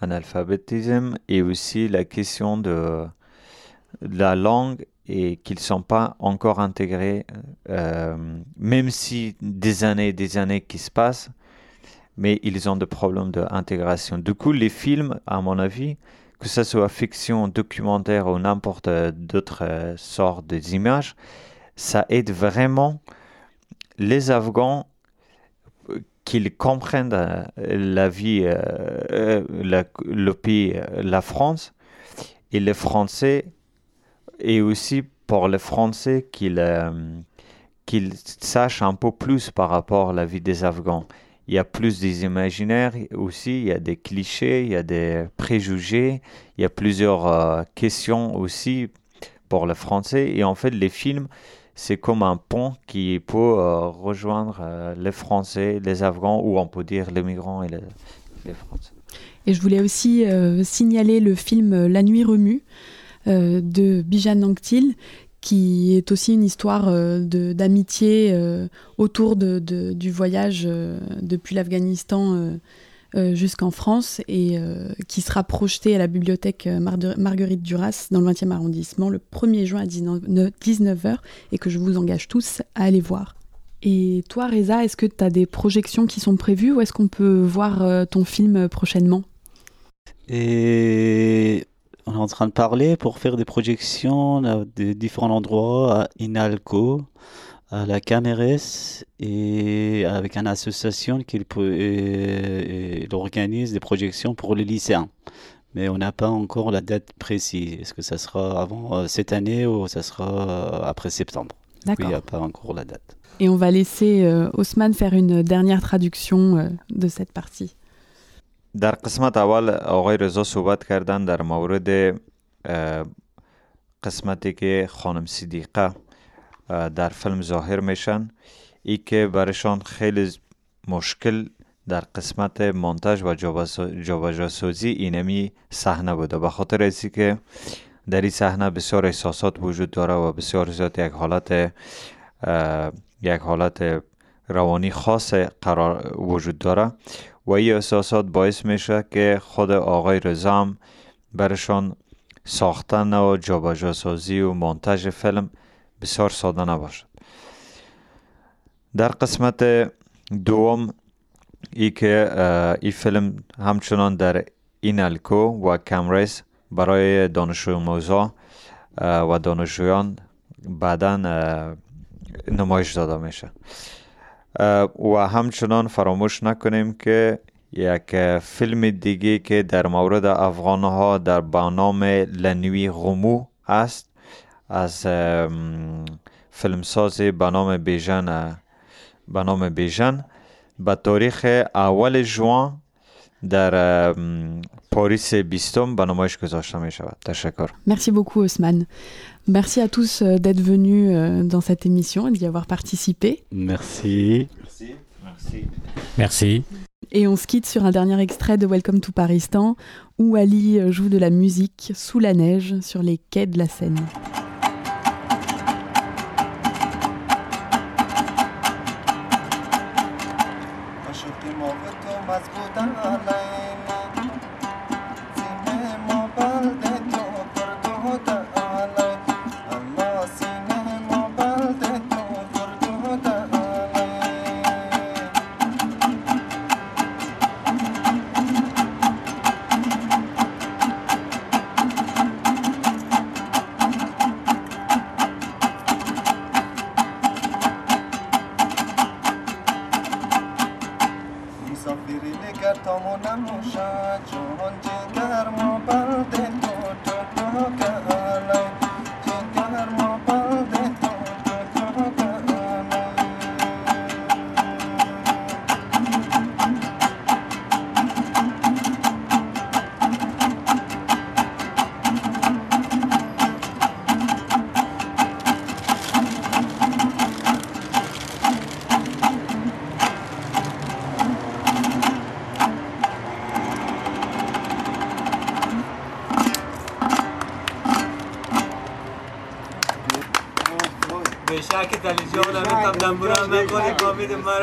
analphabétisme et aussi la question de la langue et qu'ils ne sont pas encore intégrés, euh, même si des années et des années qui se passent, mais ils ont des problèmes d'intégration. Du coup, les films, à mon avis, que ce soit fiction, documentaire ou n'importe d'autres euh, sortes d'images, ça aide vraiment les Afghans qu'ils comprennent euh, la vie, le pays, la France, et les Français, et aussi pour les Français qu'ils qu'ils sachent un peu plus par rapport à la vie des Afghans il y a plus des imaginaires aussi, il y a des clichés, il y a des préjugés, il y a plusieurs euh, questions aussi pour le français. Et en fait, les films, c'est comme un pont qui peut euh, rejoindre euh, les Français, les Afghans, ou on peut dire les migrants et les, Français. Et je voulais aussi signaler le film La Nuit remue de Bijan Nangtil, qui est aussi une histoire euh, d'amitié euh, autour du voyage euh, depuis l'Afghanistan jusqu'en France et qui sera projeté à la bibliothèque Marguerite Duras dans le 20e arrondissement le 1er juin à 19h et que je vous engage tous à aller voir. Et toi, Reza, est-ce que tu as des projections qui sont prévues ou est-ce qu'on peut voir ton film prochainement? Et on est en train de parler pour faire des projections à différents endroits, à Inalco, à la Cameres et avec une association qui organise des projections pour les lycéens. Mais on n'a pas encore la date précise. Est-ce que ça sera avant euh, cette année ou ça sera euh, après septembre D'accord. Il n'y a pas encore la date. Et on va laisser euh, Haussmann faire une dernière traduction de cette partie. در قسمت اول آقای رضا صحبت کردن در مورد قسمتی که خانم صدیقه در فیلم ظاهر میشن. ای که برشان خیلی مشکل در قسمت مونتاژ و جابجاسازی اینمی صحنه بوده. به خاطر ازی که در این صحنه بسیار احساسات وجود داره و بسیار زیاد یک حالت یک حالت روانی خاص قرار وجود داره و این احساسات باعث میشه که خود آقای رزام برشان ساختن و جابجا سازی و مونتاژ فیلم بسیار ساده نباشد در قسمت دوم ای که این فیلم همچنان در اینالکو و کمریس برای دانشجو موزا و دانشجویان بعدا نمایش داده میشه و همچنان فراموش نکنیم که یک فیلم دیگه که در مورد افغان ها در برنامه لنوی غمو است از فیلمساز به نام بیژن به نام بیژن به تاریخ اول جوان در پاریس بیستم به نمایش گذاشته می شود تشکر Merci beaucoup Osman. Merci à tous d'être venus dans cette émission et d'y avoir participé. Merci. Merci. Merci. Merci. Et on se quitte sur un dernier extrait de Welcome to Paristan où Ali joue de la musique sous la neige sur les quais de la Seine.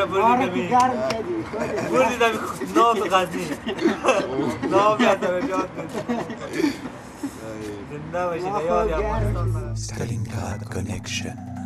بردی بردی دمی. ناف غزنی. ناف یادم یاد Stalingrad Connection.